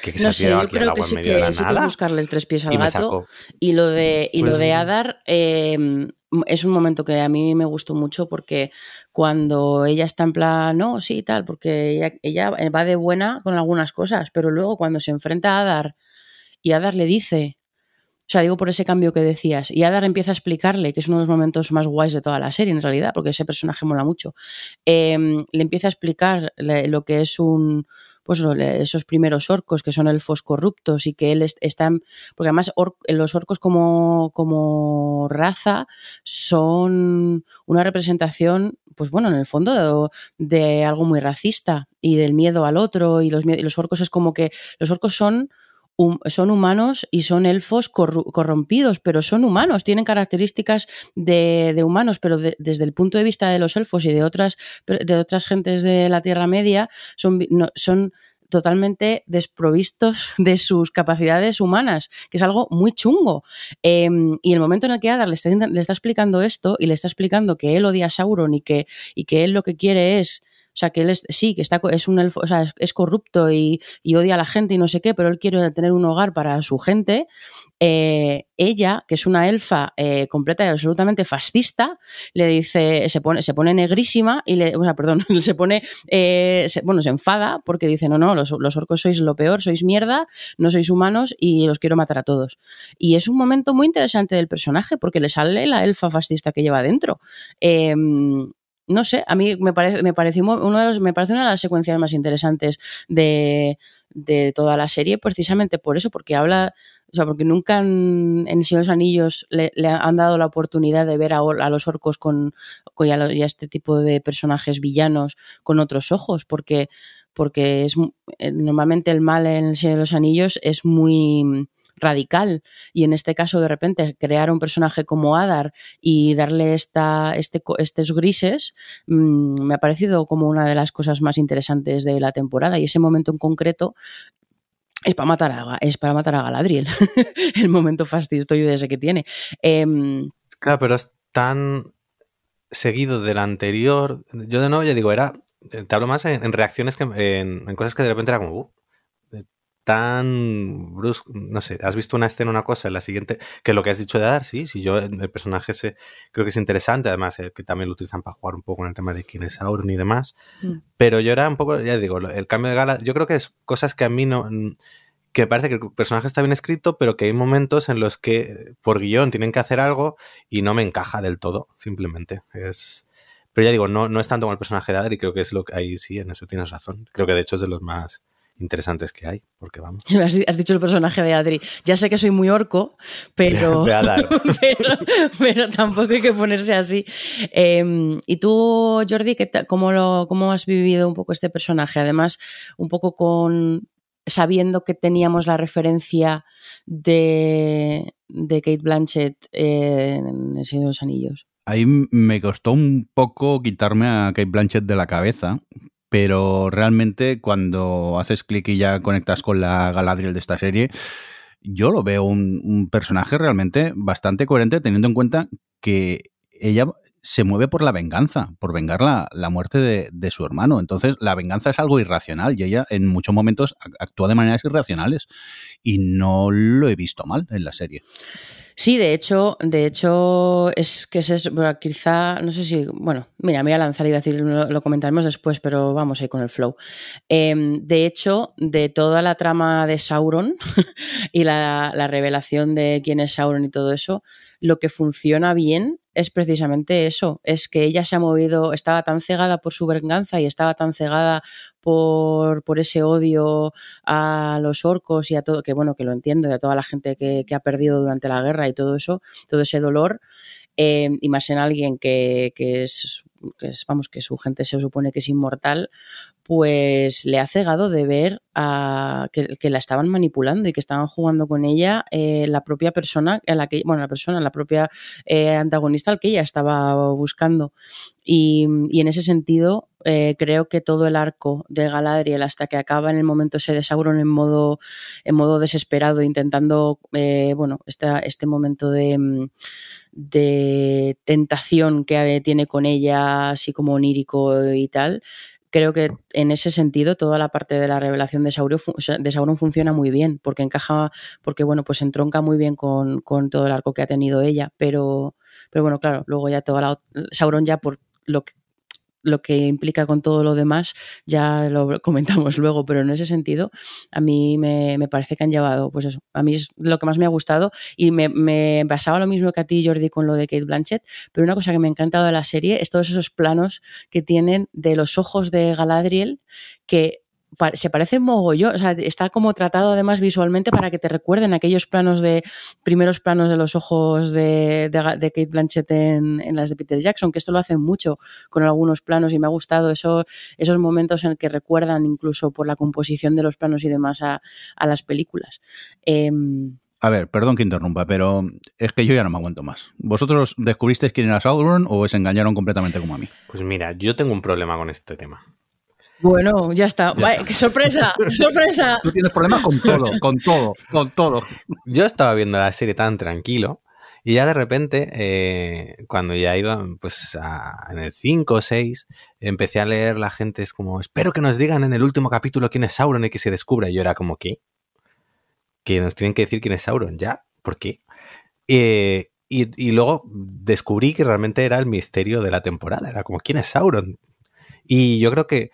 ¿Que, que se no ha sé, yo aquí creo que sí de que, sí que nada? buscarles tres pies al Y gato. Y lo de, y lo Pues- de Adar eh, es un momento que a mí me gustó mucho porque cuando ella está en plan, no, sí, tal, porque ella, ella va de buena con algunas cosas, pero luego cuando se enfrenta a Adar y Adar le dice, o sea, digo por ese cambio que decías, y Adar empieza a explicarle, que es uno de los momentos más guays de toda la serie en realidad, porque ese personaje mola mucho, eh, le empieza a explicar lo que es un, pues esos primeros orcos que son elfos corruptos y que él est- está, en- porque además los orcos como, como raza son una representación, pues bueno, en el fondo de, algo muy racista y del miedo al otro y los, y los orcos es como que los orcos son son humanos y son elfos corrompidos, pero son humanos, tienen características de, humanos, pero de- desde el punto de vista de los elfos y de otras, de otras gentes de la Tierra Media, son, son totalmente desprovistos de sus capacidades humanas, que es algo muy chungo. Em, y el momento en el que Adar le está, le está, explicando esto y le está explicando que él odia a Sauron y que, y que él lo que quiere es o sea, que él es, sí, que está, es un elfo, o sea, es, corrupto y, odia a la gente y no sé qué, pero él quiere tener un hogar para su gente. Eh, ella, que es una elfa eh, completa y absolutamente fascista, le dice, se pone, se pone negrísima y le, o sea, perdón, se pone, eh, bueno, se enfada porque dice, no, no, los, los, orcos sois lo peor, sois mierda, no sois humanos y los quiero matar a todos. Y es un momento muy interesante del personaje porque le sale la elfa fascista que lleva dentro. No sé, a mí me parece, me pareció uno de los, me parece una de las secuencias más interesantes de, de toda la serie, precisamente por eso, porque habla, o sea, porque nunca en, en Señor los Anillos le, han dado la oportunidad de ver a, los orcos con, y, a este tipo de personajes villanos con otros ojos, porque, porque es eh, normalmente el mal en el Señor de los Anillos es muy radical y en este caso de repente crear un personaje como Adar y darle esta, este, estos grises mmm, me ha parecido como una de las cosas más interesantes de la temporada y ese momento en concreto es para matar a, es para matar a Galadriel, el momento fastidioso ese que tiene. Eh, claro, pero es tan seguido del anterior. Yo de nuevo ya digo, era. Te hablo más en, reacciones que en, en, cosas que de repente era como. Uh, tan brusco, no sé, has visto una escena, una cosa, en la siguiente, que lo que has dicho de dar, sí, sí, yo el personaje ese creo que es interesante, además eh, que también lo utilizan para jugar un poco en el tema de quién es Sauron y demás, mm. pero yo era un poco, ya digo, el cambio de gala, yo creo que es cosas que a mí no, que parece que el personaje está bien escrito, pero que hay momentos en los que por guion tienen que hacer algo y no me encaja del todo, simplemente, es... Pero ya digo, no, no es tanto como el personaje de Adri, creo que es lo que ahí sí, en eso tienes razón. Creo que de hecho es de los más interesantes que hay, porque vamos. Has dicho el personaje de Adri. Ya sé que soy muy orco, pero, pero, tampoco hay que ponerse así. Em, y tú, Jordi, cómo, lo, ¿cómo has vivido un poco este personaje? Además, un poco con sabiendo que teníamos la referencia de, de Kate Blanchett en El Señor de los Anillos. Ahí me costó un poco quitarme a Kate Blanchett de la cabeza, pero realmente cuando haces clic y ya conectas con la Galadriel de esta serie, yo lo veo un, personaje realmente bastante coherente teniendo en cuenta que ella se mueve por la venganza, por vengar la, la muerte de, de, su hermano. Entonces, la venganza es algo irracional y ella en muchos momentos actúa de maneras irracionales. Y no lo he visto mal en la serie. Sí, de hecho, de hecho, es que es, quizá, no sé si, bueno, mira, me voy a lanzar y decir, lo, comentaremos después, pero vamos a ir con el flow. Em, de hecho, de toda la trama de Sauron y la, la revelación de quién es Sauron y todo eso, lo que funciona bien es precisamente eso, es que ella se ha movido, estaba tan cegada por su venganza y estaba tan cegada por, por ese odio a los orcos y a todo, que bueno, que lo entiendo, y a toda la gente que, que ha perdido durante la guerra y todo eso, todo ese dolor, eh, y más en alguien que, que, es, que, es, vamos, que su gente se supone que es inmortal, pues le ha cegado de ver a, que, que, la estaban manipulando y que estaban jugando con ella eh, la propia persona, a la que, bueno, la persona, la propia eh, antagonista al que ella estaba buscando. Y, y en ese sentido, eh, creo que todo el arco de Galadriel hasta que acaba en el momento ese de Sauron en modo, en modo desesperado, intentando, eh, bueno, este, este momento de, de tentación que tiene con ella, así como onírico y tal, creo que en ese sentido toda la parte de la revelación de Sauron, de Sauron funciona muy bien, porque encaja, porque bueno, pues entronca muy bien con, con, todo el arco que ha tenido ella, pero, pero bueno, claro, luego ya toda la, Sauron ya por lo que lo que implica con todo lo demás, ya lo comentamos luego, pero en ese sentido, a mí me, me parece que han llevado, pues eso, a mí es lo que más me ha gustado y me, me, pasaba lo mismo que a ti, Jordi, con lo de Kate Blanchett, pero una cosa que me ha encantado de la serie es todos esos planos que tienen de los ojos de Galadriel que se parece mogollón, o sea, está como tratado además visualmente para que te recuerden aquellos planos de, primeros planos de los ojos de, de, de Kate Blanchett en, en, las de Peter Jackson, que esto lo hacen mucho con algunos planos y me ha gustado eso, esos momentos en que recuerdan incluso por la composición de los planos y demás a, a las películas. Eh, a ver, perdón que interrumpa, pero es que yo ya no me aguanto más. ¿Vosotros descubristeis quién era Sauron o os engañaron completamente como a mí? Pues mira, yo tengo un problema con este tema. Bueno, ya está. Vale, ¡Qué sorpresa! ¡Sorpresa! Tú tienes problemas con todo, con todo, con todo. Yo estaba viendo la serie tan tranquilo y ya de repente, eh, cuando ya iba pues a- en el 5 o 6, empecé a leer la gente, es como, espero que nos digan en el último capítulo quién es Sauron y que se descubra. Y yo era como, ¿qué? Que nos tienen que decir quién es Sauron, ¿ya? ¿Por qué? Eh, y, y luego descubrí que realmente era el misterio de la temporada, era como, ¿quién es Sauron? Y yo creo que,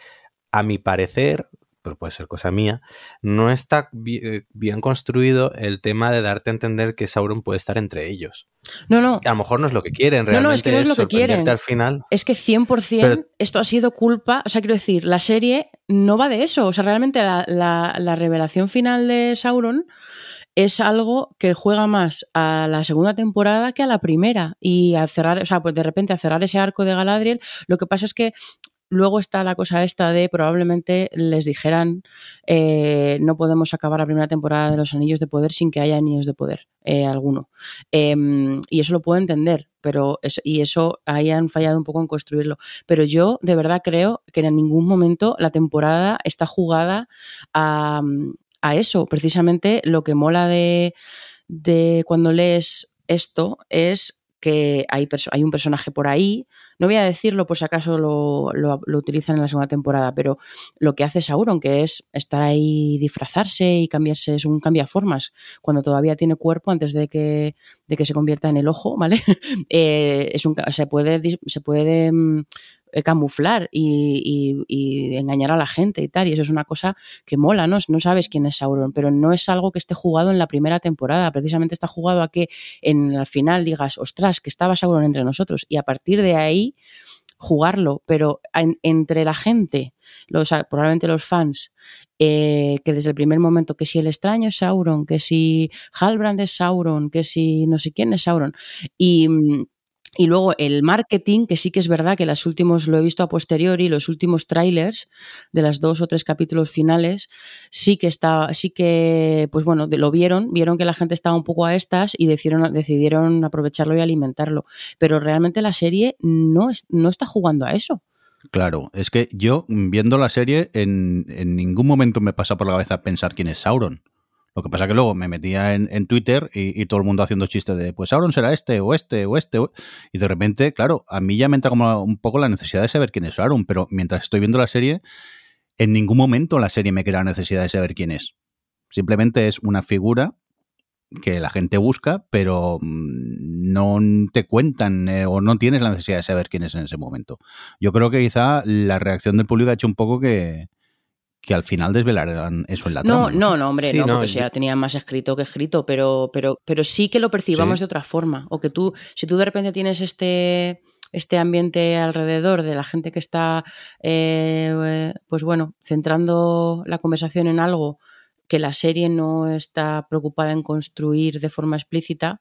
a mi parecer, pero puede ser cosa mía, no está eh, bien construido el tema de darte a entender que Sauron puede estar entre ellos. No, no. A lo mejor no es lo que quieren, No, realmente no, es que no es lo que quieren. al final. Es que 100% Pero- esto ha sido culpa, o sea, quiero decir, la serie no va de eso, o sea, realmente la, la- la revelación final de Sauron es algo que juega más a la segunda temporada que a la primera y al cerrar, o sea, pues de repente a cerrar ese arco de Galadriel, lo que pasa es que luego está la cosa esta de probablemente les dijeran eh, no podemos acabar la primera temporada de los Anillos de Poder sin que haya Anillos de Poder eh, alguno. Em, y eso lo puedo entender, pero eso, y eso ahí han fallado un poco en construirlo. Pero yo de verdad creo que en ningún momento la temporada está jugada a, a eso. Precisamente lo que mola de, de cuando lees esto es que hay, hay un personaje por ahí, no voy a decirlo por si acaso lo, lo- utilizan en la segunda temporada, pero lo que hace Sauron, que es estar ahí, disfrazarse y cambiarse, es un cambiaformas, cuando todavía tiene cuerpo antes de que, de que se convierta en el ojo, ¿vale? Eh, es un, se puede, se puede mm, camuflar y, engañar a la gente y tal, y eso es una cosa que mola, ¿no? No sabes quién es Sauron, pero no es algo que esté jugado en la primera temporada, precisamente está jugado a que en el final digas, ostras, que estaba Sauron entre nosotros, y a partir de ahí jugarlo, pero en- entre la gente, los, probablemente los fans, eh, que desde el primer momento, que si el extraño es Sauron, que si Halbrand es Sauron, que si no sé quién es Sauron, y... y luego el marketing, que sí que es verdad que los últimos, lo he visto a posteriori, los últimos trailers de las dos o tres capítulos finales, sí que está, sí que, pues bueno, lo vieron, vieron que la gente estaba un poco a estas y decidieron, decidieron aprovecharlo y alimentarlo. Pero realmente la serie no, es, no está jugando a eso. Claro, es que yo, viendo la serie, en, en ningún momento me pasa por la cabeza pensar quién es Sauron. Lo que pasa que luego me metía en, Twitter y, todo el mundo haciendo chistes de, pues Sauron será este, o este, o este. o-". Y de repente, claro, a mí ya me entra como un poco la necesidad de saber quién es Sauron, pero mientras estoy viendo la serie, en ningún momento la serie me crea la necesidad de saber quién es. Simplemente es una figura que la gente busca, pero mm, no te cuentan eh, o no tienes la necesidad de saber quién es en ese momento. Yo creo que quizá la reacción del público ha hecho un poco que, que al final desvelarán eso en la No, trama. no, no, hombre, Sí, no, no, porque yo- si ya tenía más escrito que escrito, pero, pero, pero sí que lo percibamos Sí. de otra forma. O que tú, si tú de repente tienes este, este ambiente alrededor de la gente que está, eh, pues bueno, centrando la conversación en algo que la serie no está preocupada en construir de forma explícita,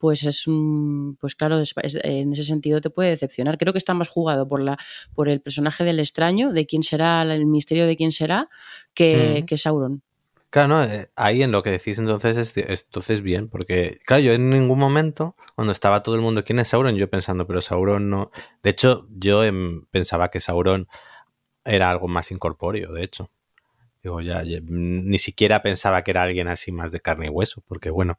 pues es un, pues claro, es- es- en ese sentido te puede decepcionar. Creo que está más jugado por la, por el personaje del extraño, de quién será, el misterio de quién será, que, que Sauron. Claro, no, eh, ahí en lo que decís entonces es, es- entonces bien, porque claro, yo en ningún momento, cuando estaba todo el mundo, ¿quién es Sauron? Yo pensando, pero Sauron no. De hecho, yo em, pensaba que Sauron era algo más incorpóreo, de hecho. Digo, ya, ya, ni siquiera pensaba que era alguien así más de carne y hueso, porque bueno,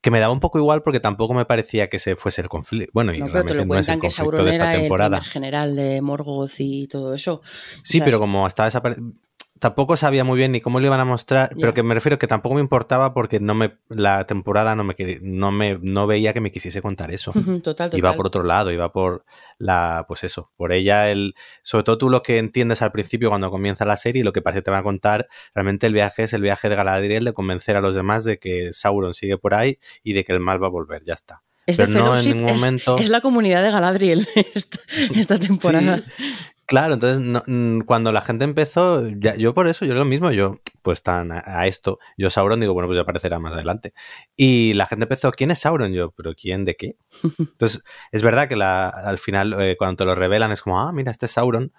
que me daba un poco igual porque tampoco me parecía que ese fuese el conflicto. Bueno, y No, te realmente lo no es el que conflicto Sauron de esta era temporada. general de Morgoth y todo eso. Sí, O sea, pero como estaba desaparecido. Tampoco sabía muy bien ni cómo lo iban a mostrar, pero que me refiero que tampoco me importaba porque no me la temporada no me no me no veía que me quisiese contar eso. Total, total. Iba por otro lado, iba por la pues eso, por ella el sobre todo tú lo que entiendes al principio cuando comienza la serie y lo que parece que te va a contar, realmente el viaje es el viaje de Galadriel de convencer a los demás de que Sauron sigue por ahí y de que el mal va a volver, ya está. Es de pero no en Fellowship, ningún es- momento es, la comunidad de Galadriel esta, esta temporada. Sí, claro, entonces no- mm, cuando la gente empezó, ya- yo por eso, yo lo mismo, yo pues tan a, a esto, yo Sauron digo, bueno, pues ya aparecerá más adelante. Y la gente empezó, ¿quién es Sauron? Yo, ¿pero quién de qué? Entonces, es verdad que la, al final, eh, cuando te lo revelan, es como, ah, mira, este es Sauron.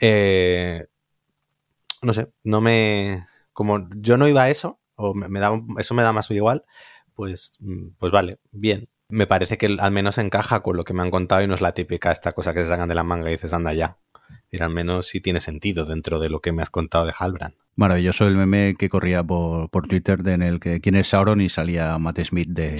Eh, no sé, no me... Como yo no iba a eso, o me, me da eso me da más o igual, pues, mm, pues vale, bien. Me parece que al menos encaja con lo que me han contado y no es la típica esta cosa que se sacan de la manga y dices, anda ya. Y al menos sí tiene sentido dentro de lo que me has contado de Halbrand. Maravilloso el meme que corría por, por Twitter de en el que quién es Sauron y salía Matt Smith de,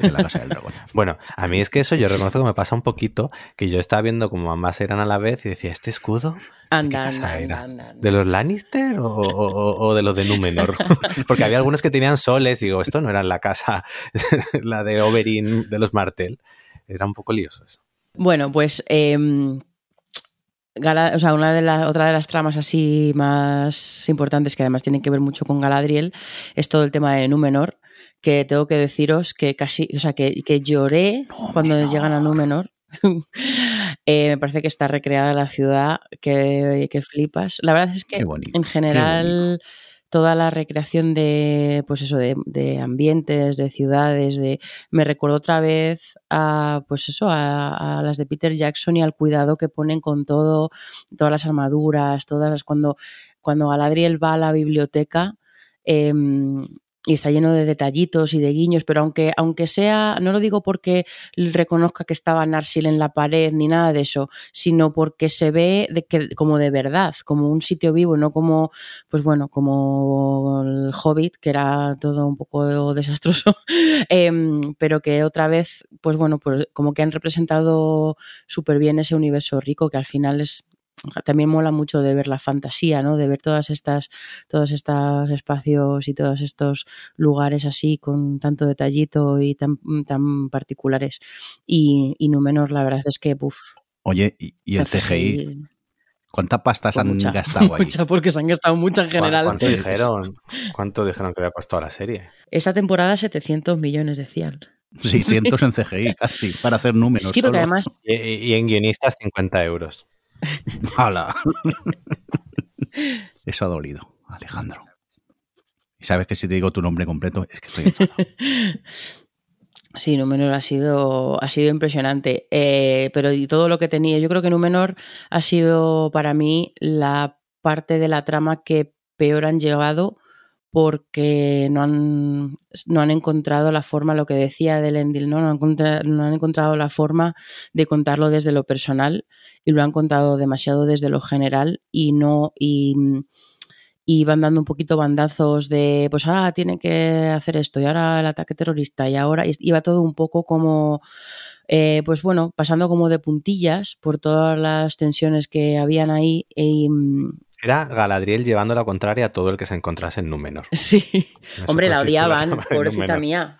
de la Casa del Dragón. Bueno, a mí es que eso yo reconozco que me pasa un poquito, que yo estaba viendo como ambas eran a la vez y decía, ¿este escudo? ¿De qué casa anda, era? anda, anda. ¿De los Lannister o, o- o de los de Númenor? Porque había algunos que tenían soles y digo, esto no era la casa, la de Oberyn de los Martel. Era un poco lioso eso. Bueno, pues em, Gala- o sea, una de las otra de las tramas así más importantes que además tienen que ver mucho con Galadriel es todo el tema de Númenor, que tengo que deciros que casi, o sea, que, que lloré cuando llegan a Númenor. Eh, me parece que está recreada la ciudad, que, que flipas. La verdad es que bonito, en general toda la recreación de pues eso de, de ambientes de ciudades de me recuerdo otra vez a pues eso a, a las de Peter Jackson y al cuidado que ponen con todo todas las armaduras todas las cuando cuando Galadriel va a la biblioteca em, y está lleno de detallitos y de guiños, pero aunque, aunque sea, no lo digo porque reconozca que estaba Narsil en la pared ni nada de eso, sino porque se ve de que, como de verdad, como un sitio vivo, no como, pues bueno, como el Hobbit, que era todo un poco desastroso, em, pero que otra vez, pues bueno, pues como que han representado súper bien ese universo rico, que al final es también mola mucho de ver la fantasía, ¿no? De ver todas estas, todos estos espacios y todos estos lugares así con tanto detallito y tan, tan particulares. Y, y Númenor, la verdad es que, puff. Oye, ¿y, y el CGI? ¿Cuánta pasta se han mucha, gastado ahí? Mucha, porque se han gastado mucha en general. ¿Cuánto dijeron? ¿Cuánto dijeron que había costado la serie? Esta temporada 700 millones decían. 600 en CGI casi, para hacer números. Sí, porque solo. además y en guionistas 50 euros. ¡Hala! Eso ha dolido, Alejandro. Y sabes que si te digo tu nombre completo es que estoy enfadado. Sí, Númenor ha sido, ha sido impresionante. Eh, pero y todo lo que tenía, yo creo que Númenor ha sido para mí la parte de la trama que peor han llevado porque no han, no han encontrado la forma, lo que decía del Endil, ¿no? No, han no han encontrado la forma de contarlo desde lo personal y lo han contado demasiado desde lo general y no y, y van dando un poquito bandazos de pues ahora tiene que hacer esto y ahora el ataque terrorista y ahora iba todo un poco como eh, pues bueno pasando como de puntillas por todas las tensiones que habían ahí y, mm, Era Galadriel llevando la contraria a todo el que se encontrase en Númenor. sí Eso hombre la odiaban de pobrecita mía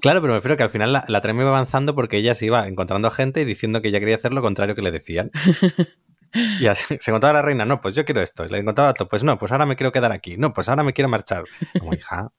Claro, pero me refiero que al final la, la trama iba avanzando porque ella se iba encontrando gente y diciendo que ella quería hacer lo contrario que le decían. Y así, se encontraba la reina, no, pues yo quiero esto. Y le encontraba otro, pues no, pues ahora me quiero quedar aquí. No, pues ahora me quiero marchar. Como hija,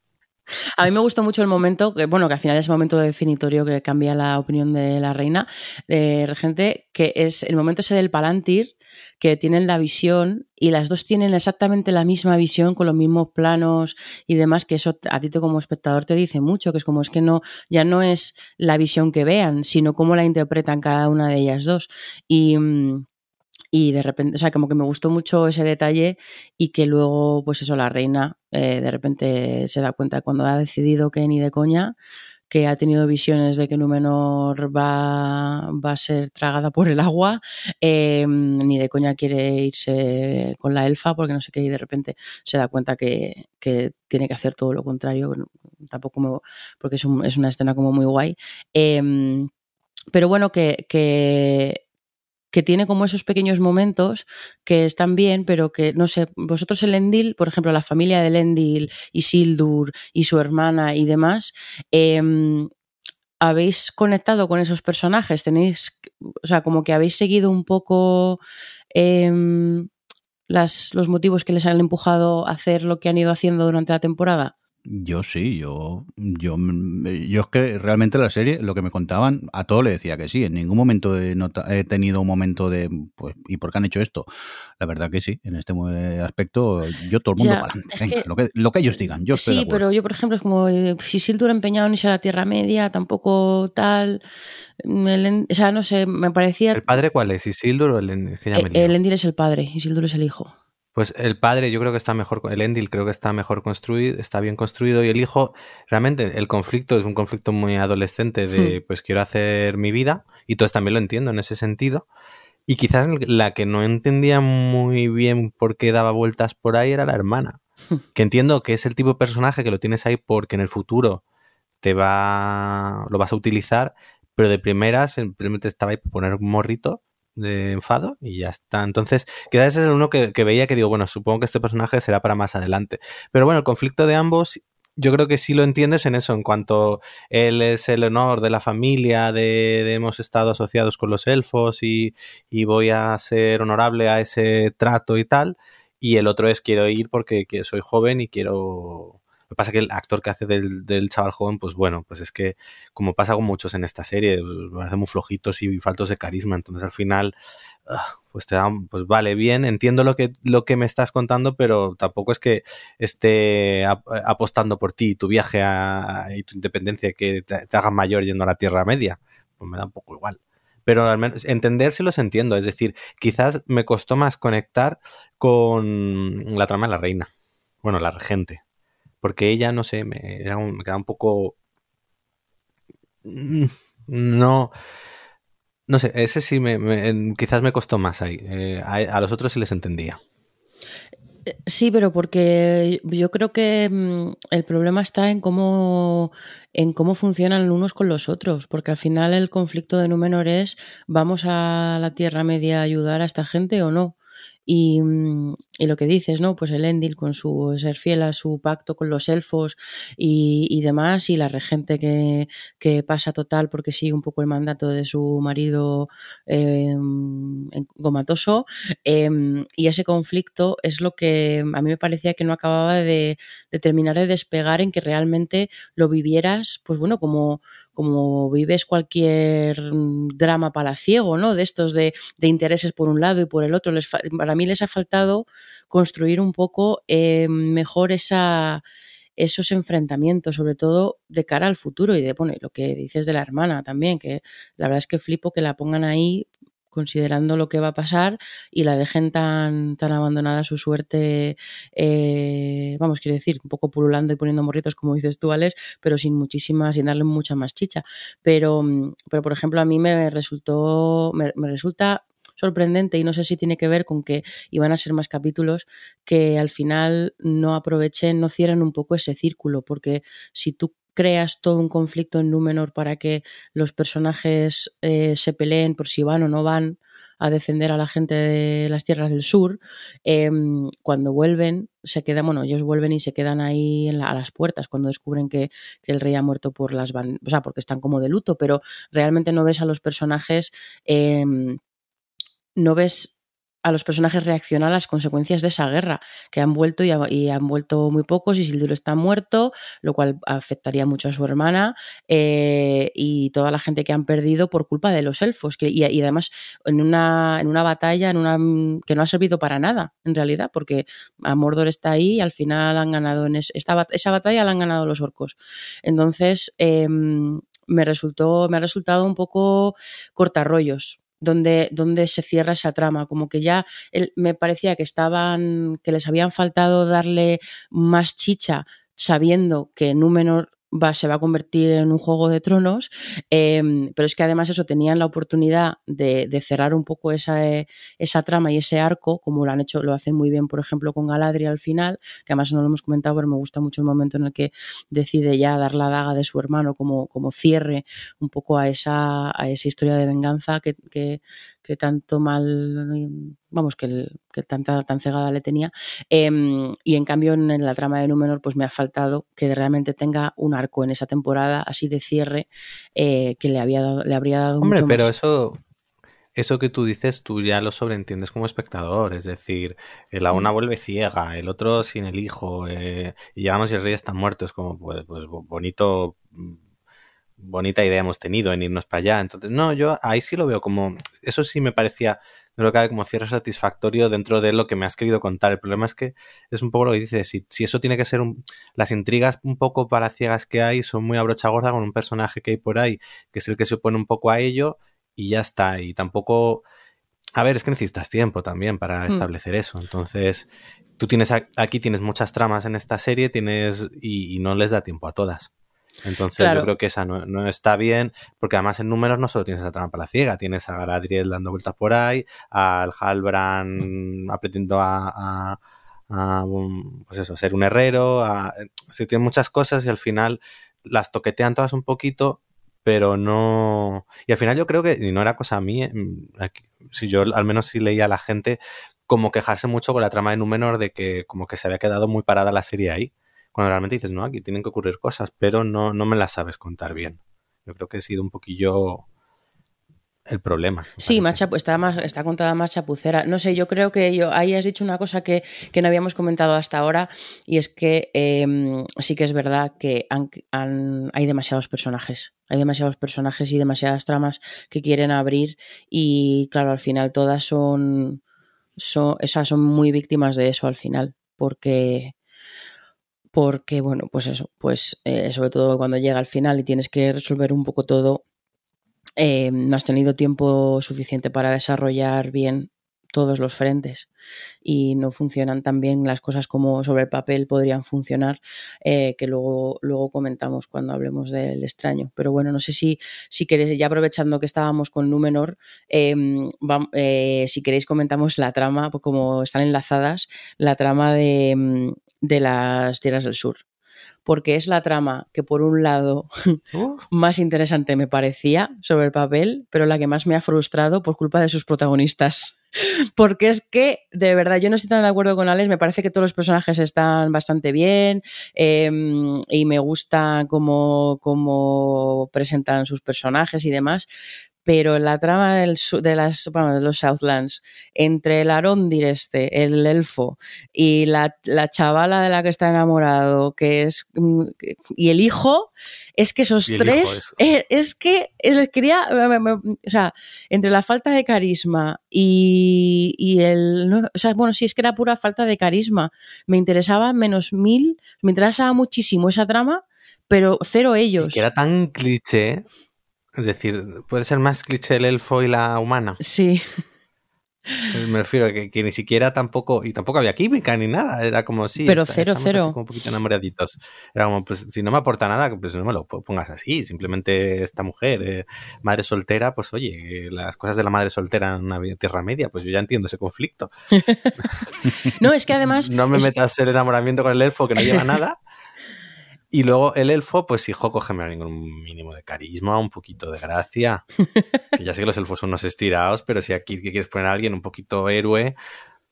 A mí me gustó mucho el momento, que bueno, que al final es el momento definitorio que cambia la opinión de la reina, de regente, que es el momento ese del Palantir, que tienen la visión y las dos tienen exactamente la misma visión con los mismos planos y demás, que eso a ti como espectador te dice mucho, que es como es que no, ya no es la visión que vean, sino cómo la interpretan cada una de ellas dos. Y, mm, y de repente, o sea, como que me gustó mucho ese detalle y que luego, pues eso, la reina eh, de repente se da cuenta cuando ha decidido que ni de coña, que ha tenido visiones de que Númenor va, va a ser tragada por el agua, eh, ni de coña quiere irse con la elfa porque no sé qué, y de repente se da cuenta que, que tiene que hacer todo lo contrario, tampoco me, porque es, es una escena como muy guay. Eh, pero bueno, que, que, que tiene como esos pequeños momentos que están bien, pero que, no sé, vosotros el Endil, por ejemplo, la familia del Endil, Isildur y su hermana y demás, eh, ¿habéis conectado con esos personajes? ¿Tenéis, o sea, como que habéis seguido un poco eh, las, los motivos que les han empujado a hacer lo que han ido haciendo durante la temporada? Yo sí, yo, yo, yo es que realmente la serie, lo que me contaban, a todo le decía que sí. En ningún momento he, nota- he tenido un momento de, pues, ¿y por qué han hecho esto? La verdad que sí, en este eh, aspecto, yo todo el mundo Ya, para adelante. es Venga, que- lo, que, lo que ellos digan, yo estoy Sí, pero yo, por ejemplo, es como eh, si Sildur empeñado en irse a la Tierra Media, tampoco tal. el en- o sea, no sé, me parecía. ¿el padre cuál es? ¿Isildur o el Endil? Es que ya me eh, lío. el Endil es el padre y Sildur es el hijo. Pues el padre yo creo que está mejor, el Endil creo que está mejor construido, está bien construido y el hijo, realmente el conflicto es un conflicto muy adolescente de Hmm. pues quiero hacer mi vida y todos también lo entiendo en ese sentido Y quizás la que no entendía muy bien por qué daba vueltas por ahí era la hermana. Que entiendo que es el tipo de personaje que lo tienes ahí porque en el futuro te va. lo vas a utilizar, pero de primeras simplemente estaba ahí por poner un morrito de enfado y ya está. Entonces, quizás ese es el uno que, veía que digo, bueno, supongo que este personaje será para más adelante. Pero bueno, el conflicto de ambos yo creo que sí lo entiendes en eso, en cuanto él es el honor de la familia, de, hemos estado asociados con los elfos y, y, voy a ser honorable a ese trato y tal, y el otro es quiero ir porque soy joven y quiero... Lo que pasa es que el actor que hace del, chaval joven, pues bueno, pues es que como pasa con muchos en esta serie, me hacen muy flojitos y faltos de carisma, entonces al final Ah, pues te dan, pues vale, bien, entiendo lo que, lo que me estás contando, pero tampoco es que esté apostando por ti, tu viaje a, y tu independencia, que te, te mayor yendo a la Tierra Media. Pues me da un poco igual. Pero al menos entender los entiendo. Es decir, quizás me costó más conectar con la trama de la reina. Bueno, la regente. Porque ella, no sé, me, me queda un poco. Mm, no no sé, ese sí me, quizás me costó más ahí. Eh, a, los otros sí les entendía. Eh, sí, pero porque yo creo que mm, el problema está en cómo, en cómo funcionan unos con los otros, porque al final el conflicto de Númenor es ¿vamos a la Tierra Media a ayudar a esta gente o no? Y, mm, y, lo que dices, ¿no? Pues el Endil con su ser fiel a su pacto con los elfos y, y demás, y la regente que, que, pasa total porque sigue un poco el mandato de su marido eh, gomatoso. Eh, y ese conflicto es lo que a mí me parecía que no acababa de, de terminar de despegar en que realmente lo vivieras, pues bueno, como como vives cualquier drama palaciego, ¿no? De estos de, de intereses por un lado y por el otro. Para mí les ha faltado construir un poco eh, mejor esa, esos enfrentamientos, sobre todo de cara al futuro y de, bueno, lo que dices de la hermana también, que la verdad es que flipo que la pongan ahí considerando lo que va a pasar y la dejen tan, tan abandonada su suerte, eh, vamos, quiero decir, un poco pululando y poniendo morritos, como dices tú, Alex, pero sin muchísima, sin darle mucha más chicha. Pero, pero por ejemplo, a mí me resultó, me, me resulta sorprendente y no sé si tiene que ver con que iban a ser más capítulos que al final no aprovechen, no cierren un poco ese círculo, porque si tú creas todo un conflicto en Númenor para que los personajes eh, se peleen por si van o no van a defender a la gente de las tierras del sur, eh, cuando vuelven, se quedan, bueno, ellos vuelven y se quedan ahí a las puertas cuando descubren que, el rey ha muerto por las bandas, o sea, porque están como de luto, pero realmente no ves a los personajes, eh, no ves a los personajes reaccionar a las consecuencias de esa guerra, que han vuelto y, ha, y han vuelto muy pocos y Sildur está muerto, lo cual afectaría mucho a su hermana eh, y toda la gente que han perdido por culpa de los elfos que, y, además en una, en una batalla en una, que no ha servido para nada en realidad, porque a Mordor está ahí y al final han ganado en esa batalla la han ganado los orcos. Entonces eh, me resultó, me ha resultado un poco cortarrollos donde, donde se cierra esa trama. Como que ya él, me parecía que estaban, que les habían faltado darle más chicha sabiendo que Númenor va, se va a convertir en un juego de tronos, eh, pero es que además eso tenían la oportunidad de, de cerrar un poco esa, eh, esa, trama y ese arco, como lo han hecho, lo hacen muy bien, por ejemplo, con Galadriel al final, que además no lo hemos comentado, pero me gusta mucho el momento en el que decide ya dar la daga de su hermano como, como cierre un poco a esa, a esa historia de venganza que, que tanto mal, vamos, que, el, que tanta tan cegada le tenía. Eh, y en cambio en, en, la trama de Númenor pues me ha faltado que realmente tenga un arco en esa temporada así de cierre eh, que le, había dado, le habría dado Hombre, mucho pero más. eso eso que tú dices, tú ya lo sobreentiendes como espectador, es decir, la una vuelve ciega, el otro sin el hijo, eh, y llegamos y el rey está muerto, es como, pues, pues bonito, bonita idea hemos tenido en irnos para allá. Entonces, no, yo ahí sí lo veo como, eso sí me parecía, no lo cabe como cierre satisfactorio dentro de lo que me has querido contar. El problema es que es un poco lo que dices, si, si eso tiene que ser un, las intrigas un poco para ciegas que hay son muy a brocha gorda con un personaje que hay por ahí, que es el que se opone un poco a ello y ya está. Y tampoco, a ver, es que necesitas tiempo también para establecer mm. eso. Entonces, tú tienes aquí tienes muchas tramas en esta serie, tienes y, y no les da tiempo a todas. Entonces Claro. yo creo que esa no, no está bien, porque además en números no solo tienes esa trampa la ciega, tienes a Galadriel dando vueltas por ahí, al Halbrand aprendiendo a, a- a, um, pues eso, ser un herrero, a, sí, tiene muchas cosas y al final las toquetean todas un poquito, pero no... Y al final yo creo que, y no era cosa mía, mm, si yo al menos sí leía a la gente como quejarse mucho con la trama de Númenor de que como que se había quedado muy parada la serie ahí. Cuando realmente dices, no, aquí tienen que ocurrir cosas, pero no, no me las sabes contar bien. Yo creo que he sido un poquillo el problema. Sí, más está, más, está contada más chapucera. No sé, yo creo que yo, ahí has dicho una cosa que, que no habíamos comentado hasta ahora y es que eh, sí que es verdad que han- han- hay demasiados personajes. Hay demasiados personajes y demasiadas tramas que quieren abrir y claro, al final todas son, son, esas son muy víctimas de eso al final porque... Porque, bueno, pues eso, pues eh, sobre todo cuando llega al final y tienes que resolver un poco todo, eh, no has tenido tiempo suficiente para desarrollar bien todos los frentes y no funcionan tan bien las cosas como sobre el papel podrían funcionar, eh, que luego, luego comentamos cuando hablemos del extraño. Pero bueno, no sé si, si queréis, ya aprovechando que estábamos con Númenor, vam- eh, si queréis comentamos la trama, pues como están enlazadas, la trama de, mm, de las Tierras del Sur. Porque es la trama que por un lado más interesante me parecía sobre el papel, pero la que más me ha frustrado por culpa de sus protagonistas. Porque es que, de verdad, yo no estoy tan de acuerdo con Alex, me parece que todos los personajes están bastante bien eh, y me gusta cómo, cómo presentan sus personajes y demás. Pero la trama del, de, las, bueno, de los Southlands, entre el Arondir este, el elfo, y la, la chavala de la que está enamorado, que es. mm, y el hijo, es que esos tres. es- eh, Es, que les quería. me- me- O sea, entre la falta de carisma y, y el. no, o sea, bueno, sí, es que era pura falta de carisma. Me interesaba menos mil. Me interesaba muchísimo esa trama, pero cero y ellos. que era tan cliché, es decir, puede ser más cliché el elfo y la humana. Sí. Eh, Me refiero a que, que ni siquiera tampoco, y tampoco había química ni nada, era como sí, Pero cero, así cero. como un poquito enamoraditos. Era como, pues si no me aporta nada, pues no me lo pongas así, simplemente esta mujer, eh, madre soltera, pues oye, eh, las cosas de la madre soltera en una tierra media, pues yo ya entiendo ese conflicto. No, es que además. No me metas el enamoramiento con el elfo que no lleva nada. Y luego el elfo, pues hijo, cógeme algún mínimo de carisma, un poquito de gracia. Que ya sé que los elfos son unos estirados, pero si aquí quieres poner a alguien un poquito héroe,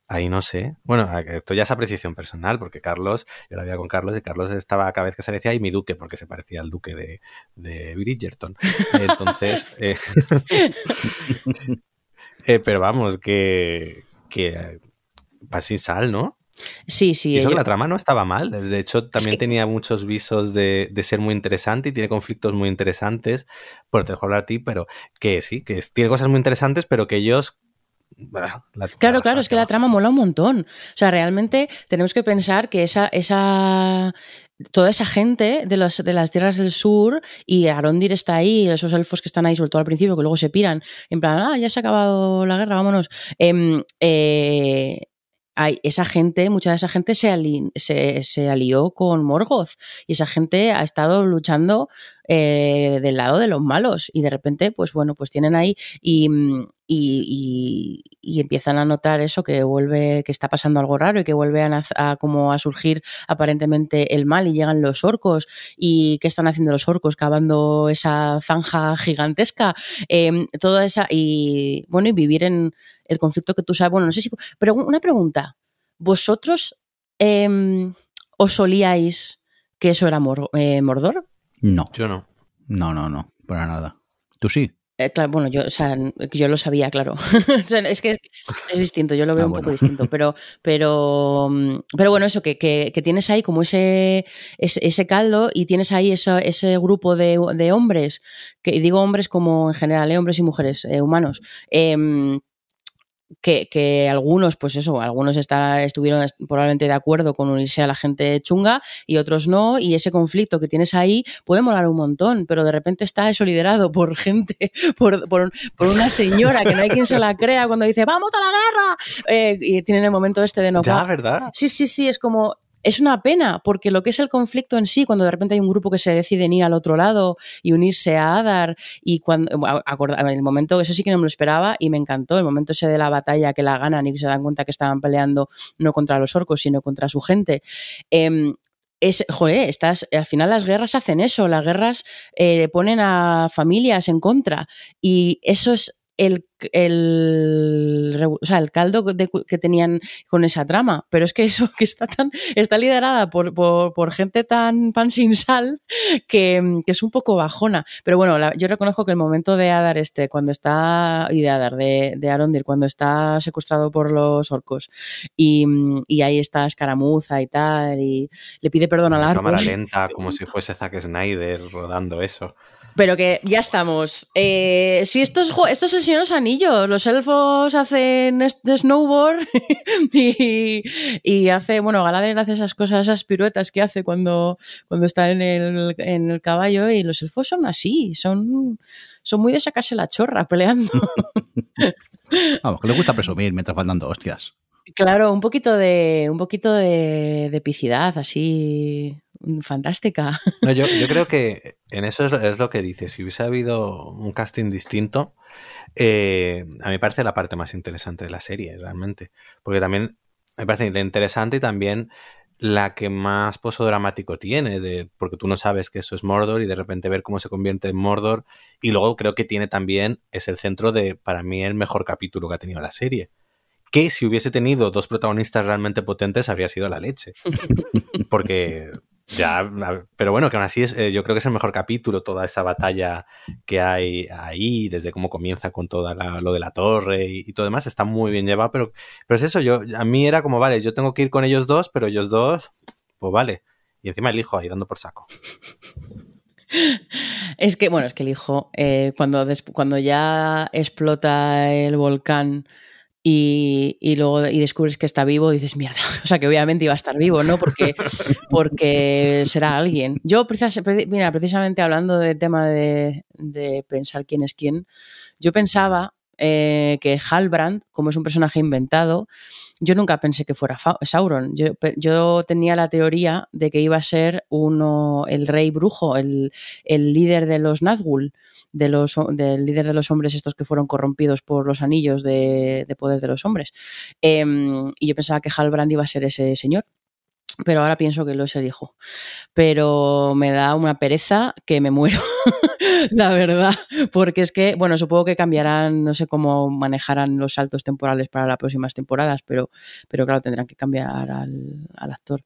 ahí no sé. Bueno, esto ya es apreciación personal, porque Carlos, yo la veía con Carlos y Carlos estaba cada vez que se decía, y mi duque, porque se parecía al duque de, de Bridgerton. Entonces, eh, eh, pero vamos, que, que eh, va sin sal, ¿no? Sí, sí. Y eso que la trama no estaba mal. De hecho, también que- tenía muchos visos de, de ser muy interesante y tiene conflictos muy interesantes. Bueno, te dejo hablar a ti, pero que sí, que es- tiene cosas muy interesantes, pero que ellos. la- Claro, la claro, es que la trama mola un montón. O sea, realmente tenemos que pensar que esa, esa, toda esa gente de, los, de las tierras del sur y Arondir está ahí, esos elfos que están ahí, sobre todo al principio, que luego se piran, en plan, ah, ya se ha acabado la guerra, vámonos. Em, eh, hay, esa gente, mucha de esa gente se, ali- se, se alió con Morgoth y esa gente ha estado luchando eh, del lado de los malos y de repente, pues bueno, pues tienen ahí y, mm, y, y- y empiezan a notar eso que vuelve, que está pasando algo raro y que vuelve a como a surgir aparentemente el mal y llegan los orcos. Y qué están haciendo los orcos cavando esa zanja gigantesca, Em, toda esa y bueno y vivir en el conflicto que tú sabes, bueno no sé si, pero una pregunta, vosotros em, os solíais que eso era Mor- eh, Mordor? No, Yo no. no, no, no, para nada. Tú sí. Eh, claro, bueno, yo, o sea, yo lo sabía, claro. O sea, es que es, es distinto, yo lo veo Ah, un bueno. poco distinto, pero, pero, pero bueno, eso, que, que, que tienes ahí como ese, ese, ese caldo y tienes ahí eso- ese grupo de, de hombres, que y digo hombres como en general, ¿eh? hombres y mujeres, eh, humanos, em, que, que algunos, pues eso, algunos está, estuvieron est- probablemente de acuerdo con unirse a la gente chunga y otros no, y ese conflicto que tienes ahí puede molar un montón, pero de repente está eso liderado por gente, por, por, por una señora que no hay quien se la crea cuando dice ¡vamos a la guerra! Eh, y tienen el momento este de no Ya, ¿verdad? Sí, sí, sí, es como es una pena, porque lo que es el conflicto en sí, cuando de repente hay un grupo que se decide ir al otro lado y unirse a Adar, y cuando, en el momento, eso sí que no me lo esperaba y me encantó, el momento ese de la batalla que la ganan y que se dan cuenta que estaban peleando no contra los orcos, sino contra su gente. Eh, es, joder, estás, al final las guerras hacen eso, las guerras eh, ponen a familias en contra y eso es el, el, o sea, el caldo que tenían con esa trama. Pero es que eso que está tan, está liderada por, por, gente tan pan sin sal que, que, es un poco bajona. Pero bueno, yo reconozco que el momento de Adar este, cuando está, y de Adar, de, de Arondir, cuando está secuestrado por los orcos y, y ahí está escaramuza y tal, y le pide perdón al árbol. cámara lenta, como si fuese Zack Snyder rodando eso. Pero que ya estamos. Eh, si estos, estos es los Anillos, los elfos hacen de snowboard y, y, hace, bueno, Galadriel hace esas cosas, esas piruetas que hace cuando, cuando está en el, en el caballo y los elfos son así, son, son muy de sacarse la chorra peleando. Vamos, que les gusta presumir mientras van dando hostias. Claro, un poquito de, un poquito de, de epicidad, así fantástica. No, yo, yo, creo que en eso es, lo que dice. Si hubiese habido un casting distinto, eh, a mí me parece la parte más interesante de la serie, realmente. Porque también me parece interesante y también la que más pozo dramático tiene, de, porque tú no sabes que eso es Mordor y de repente ver cómo se convierte en Mordor. Y luego creo que tiene también, es el centro de, para mí, el mejor capítulo que ha tenido la serie que si hubiese tenido dos protagonistas realmente potentes habría sido la leche. Porque ya, pero bueno, que aún así es, eh, yo creo que es el mejor capítulo, toda esa batalla que hay ahí, desde cómo comienza con todo lo de la torre y, todo demás, está muy bien llevado, pero, pero es eso, yo, a mí era como, vale, yo tengo que ir con ellos dos, pero ellos dos, pues vale. Y encima el hijo ahí dando por saco. Es que, bueno, es que el hijo, eh, cuando, cuando ya explota el volcán y, luego y descubres que está vivo, dices, mierda, o sea que obviamente iba a estar vivo, ¿no? Porque, porque será alguien. Yo, mira, precisamente hablando del tema de, pensar quién es quién, yo pensaba eh, que Halbrand, como es un personaje inventado, yo nunca pensé que fuera Sauron. Yo, yo, tenía la teoría de que iba a ser uno, el rey brujo, el, el líder de los Nazgûl de los, del líder de los hombres, estos que fueron corrompidos por los anillos de, poder de los hombres. Em, y yo pensaba que Halbrand iba a ser ese señor pero ahora pienso que lo es el hijo. Pero me da una pereza que me muero, la verdad, porque es que, bueno, supongo que cambiarán, no sé cómo manejarán los saltos temporales para las próximas temporadas, pero, pero claro, tendrán que cambiar al actor,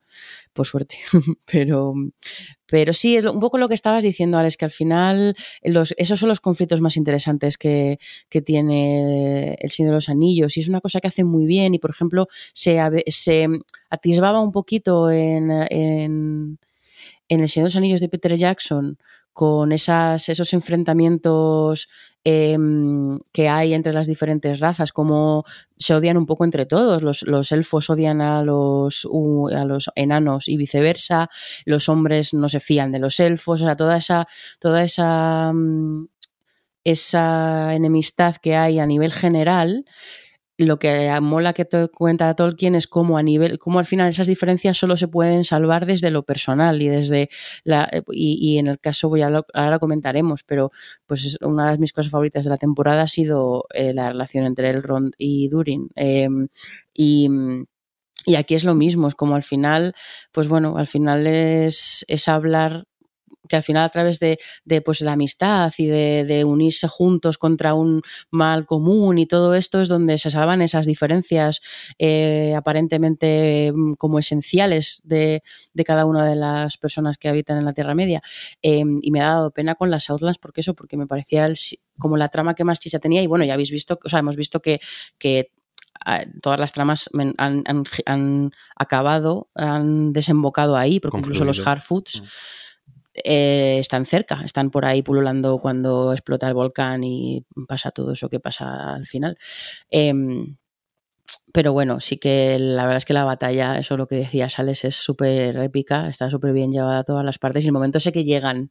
por suerte. pero, pero sí, es un poco lo que estabas diciendo, Alex, que al final los, esos son los conflictos más interesantes que, que, tiene El Señor de los Anillos. Y es una cosa que hace muy bien. Y, por ejemplo, se, se atisbaba un poquito en, en, en El Señor de los Anillos de Peter Jackson con esas, esos enfrentamientos Em, que hay entre las diferentes razas, como se odian un poco entre todos. Los, elfos odian a los, a los enanos y viceversa, los hombres no se fían de los elfos, o sea, toda esa, toda esa, mm, esa enemistad que hay a nivel general lo que mola que te cuenta Tolkien es cómo a nivel, cómo al final esas diferencias solo se pueden salvar desde lo personal y desde la y, en el caso voy a ahora lo comentaremos, pero pues una de mis cosas favoritas de la temporada ha sido eh, la relación entre Elrond y Durin em, y y aquí es lo mismo, es como al final, pues bueno, al final es, es hablar que al final a través de, pues, la amistad y de, unirse juntos contra un mal común y todo esto es donde se salvan esas diferencias eh, aparentemente mm, como esenciales de, cada una de las personas que habitan en la Tierra Media. Em, y me ha dado pena con las Outlands porque eso, porque me parecía como la trama que más chicha tenía y bueno, ya habéis visto, o sea, hemos visto que, ah, todas las tramas han, acabado, han desembocado ahí, porque incluso los hard foods mm. Eh, están cerca, están por ahí pululando cuando explota el volcán y pasa todo eso que pasa al final. Em, pero bueno, sí que la verdad es que la batalla, eso lo que decía Sales, es súper épica, está súper bien llevada a todas las partes y el momento sé que llegan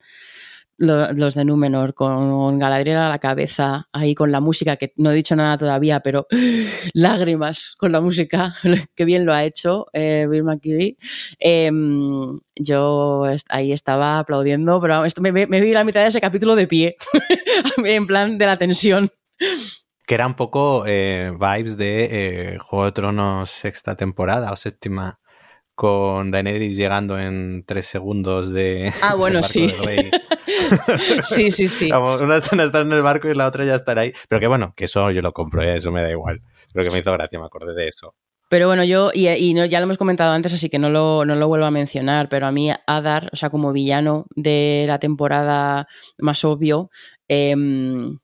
lo- los de Númenor con Galadriel a la cabeza, ahí con la música, que no he dicho nada todavía, pero lágrimas con la música, que bien lo ha hecho eh, Bill McKinney. Em, yo ahí estaba aplaudiendo, pero esto me, me- me vi la mitad de ese capítulo de pie, en plan de la tensión. Que era un poco eh, vibes de eh, Juego de Tronos sexta temporada o séptima, con Daenerys llegando en tres segundos de. Ah, bueno, sí. rey. Sí, sí, sí. Vamos, una está en el barco y la otra ya estará ahí. Pero que bueno, que eso yo lo compro, ¿eh? eso me da igual. Pero que me hizo gracia, me acordé de eso. Pero bueno, yo, y, y no- ya lo hemos comentado antes, así que no lo, no lo vuelvo a mencionar, pero a mí Adar, o sea, como villano de la temporada más obvio, em,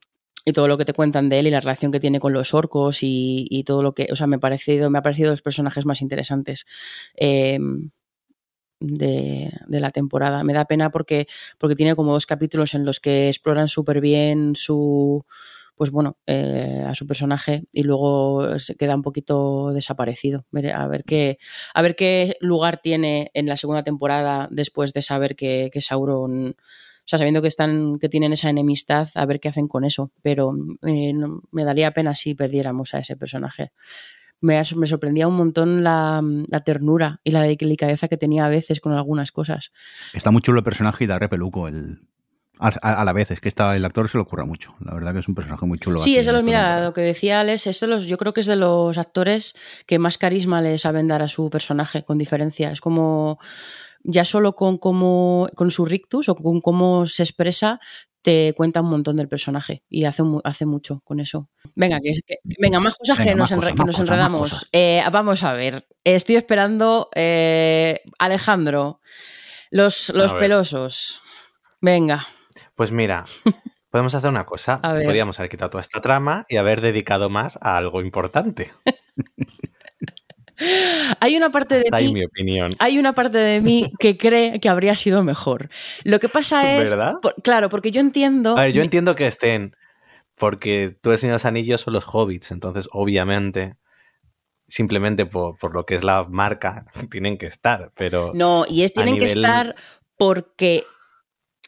y todo lo que te cuentan de él y la relación que tiene con los orcos y, todo lo que, o sea, me ha parecido, me ha parecido los personajes más interesantes em, de, la temporada. Me da pena porque, porque tiene como dos capítulos en los que exploran súper bien su, pues bueno, eh, a su personaje y luego se queda un poquito desaparecido. A ver qué, a ver qué lugar tiene en la segunda temporada después de saber que, Sauron, sea, sabiendo que están, que tienen esa enemistad, a ver qué hacen con eso. Pero eh, no- me daría pena si perdiéramos a ese personaje. Me, me sorprendía un montón la, la ternura y la delicadeza que tenía a veces con algunas cosas. Está muy chulo el personaje y da repeluco el, a, a- la vez. Es que está, el actor se lo ocurra mucho. La verdad que es un personaje muy chulo. Sí, aquí es de en los, mira, lo que decía Alex, es de los, yo creo que es de los actores que más carisma le saben dar a su personaje, con diferencia. Es como, ya solo con cómo, con su rictus o con cómo se expresa, te cuenta un montón del personaje y hace, hace mucho con eso. Venga, que, que- venga más cosas Venga, que nos, enre- que enredamos. Eh, vamos a ver, estoy esperando, eh, Alejandro, los, los pelosos. Venga, Pues mira, podemos hacer una cosa. Podríamos haber quitado toda esta trama y haber dedicado más a algo importante. hay una parte de mí mi opinión. hay una parte de mí que cree que habría sido mejor. Lo que pasa es. ¿Verdad? por- claro, porque yo entiendo. A ver, yo entiendo que estén, porque tú el Señor de los Anillos son los hobbits, entonces obviamente, simplemente por, por lo que es la marca, tienen que estar, pero No, y es, tienen que estar porque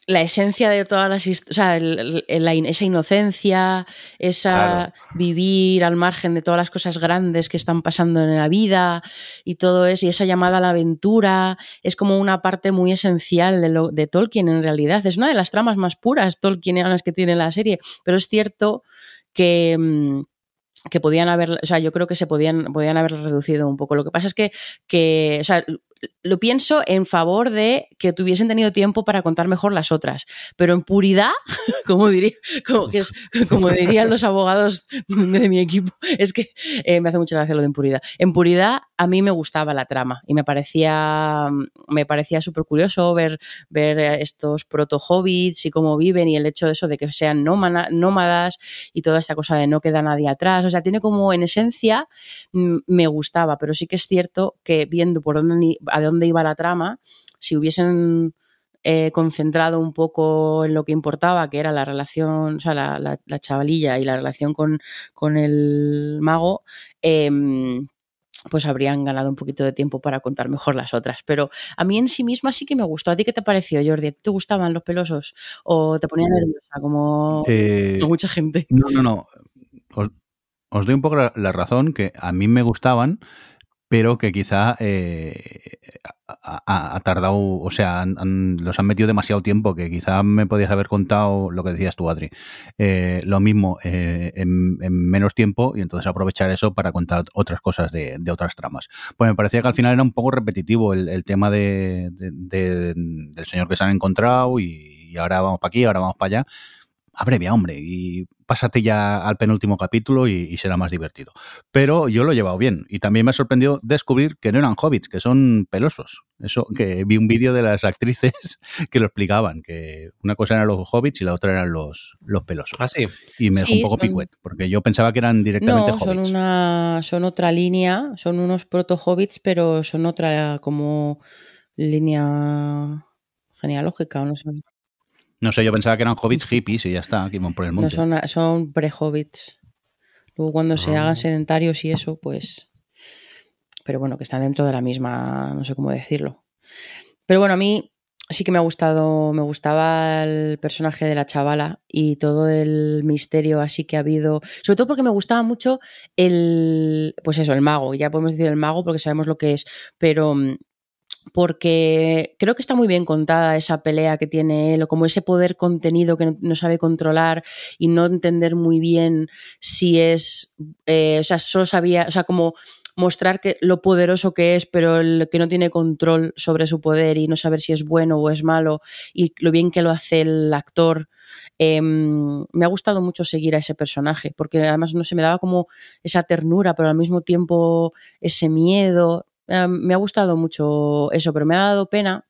la esencia de todas las o sea, el- el- la in- esa inocencia, esa Claro. vivir al margen de todas las cosas grandes que están pasando en la vida y todo eso, y esa llamada a la aventura, es como una parte muy esencial de, lo, de Tolkien en realidad. Es una de las tramas más puras Tolkienianas que tiene la serie, pero es cierto que... mm, que podían haber, o sea, yo creo que se podían, podían haber reducido un poco. Lo que pasa es que, que o sea, lo pienso en favor de que tuviesen tenido tiempo para contar mejor las otras. Pero en puridad, como, dirían los abogados de mi equipo, es que eh, me hace mucha gracia lo de en puridad. En puridad, a mí me gustaba la trama y me parecía, me parecía súper curioso ver, ver estos proto-hobbits y cómo viven y el hecho de eso de que sean nómana- nómadas y toda esta cosa de no queda nadie atrás. O sea, tiene como en esencia mm, me gustaba, pero sí que es cierto que viendo por dónde a dónde iba la trama, si hubiesen eh, concentrado un poco en lo que importaba, que era la relación, o sea, la, la- la chavalilla y la relación con, con el mago, em, pues habrían ganado un poquito de tiempo para contar mejor las otras. Pero a mí en sí misma sí que me gustó. ¿A ti qué te pareció, Jordi? ¿Te gustaban los pelosos? ¿O te ponía nerviosa como Eh, mucha gente? No, no, no. Os, os doy un poco la, la razón que a mí me gustaban, pero que quizá eh, ha, tardado, o sea, los han metido demasiado tiempo, que quizá me podías haber contado lo que decías tú, Adri. Eh, lo mismo eh, en, en menos tiempo y entonces aprovechar eso para contar otras cosas de, otras tramas. Pues me parecía que al final era un poco repetitivo el, tema de- del señor que se han encontrado y, y ahora vamos para aquí, ahora vamos para allá abrevia, hombre, y pásate ya al penúltimo capítulo y, y será más divertido. Pero yo lo he llevado bien y también me sorprendió descubrir que no eran hobbits, que son pelosos. Eso, que vi un vídeo de las actrices que lo explicaban, que una cosa eran los hobbits y la otra eran los, los pelosos. Ah, sí. Y me dejó un poco son- picuet, porque yo pensaba que eran directamente No, hobbits. son una, son otra línea, son unos proto-hobbits, pero son otra como línea genealógica, o no sé. No sé, yo pensaba que eran hobbits hippies y ya está, que iban por el No monte. son, son pre-hobbits. Luego cuando se Ah. hagan sedentarios y eso, pues... Pero bueno, que están dentro de la misma, no sé cómo decirlo. Pero bueno, a mí sí que me ha gustado, me gustaba el personaje de la chavala y todo el misterio así que ha habido, sobre todo porque me gustaba mucho el, pues eso, el mago, ya podemos decir el mago porque sabemos lo que es, pero mm, porque creo que está muy bien contada esa pelea que tiene él, o como ese poder contenido que no, sabe controlar y no entender muy bien si es, eh, o sea, solo sabía, o sea, como mostrar que, lo poderoso que es, pero el que no tiene control sobre su poder y no saber si es bueno o es malo, y lo bien que lo hace el actor. Em, me ha gustado mucho seguir a ese personaje, porque además no se me daba como esa ternura, pero al mismo tiempo ese miedo. Em, me ha gustado mucho eso, pero me ha dado pena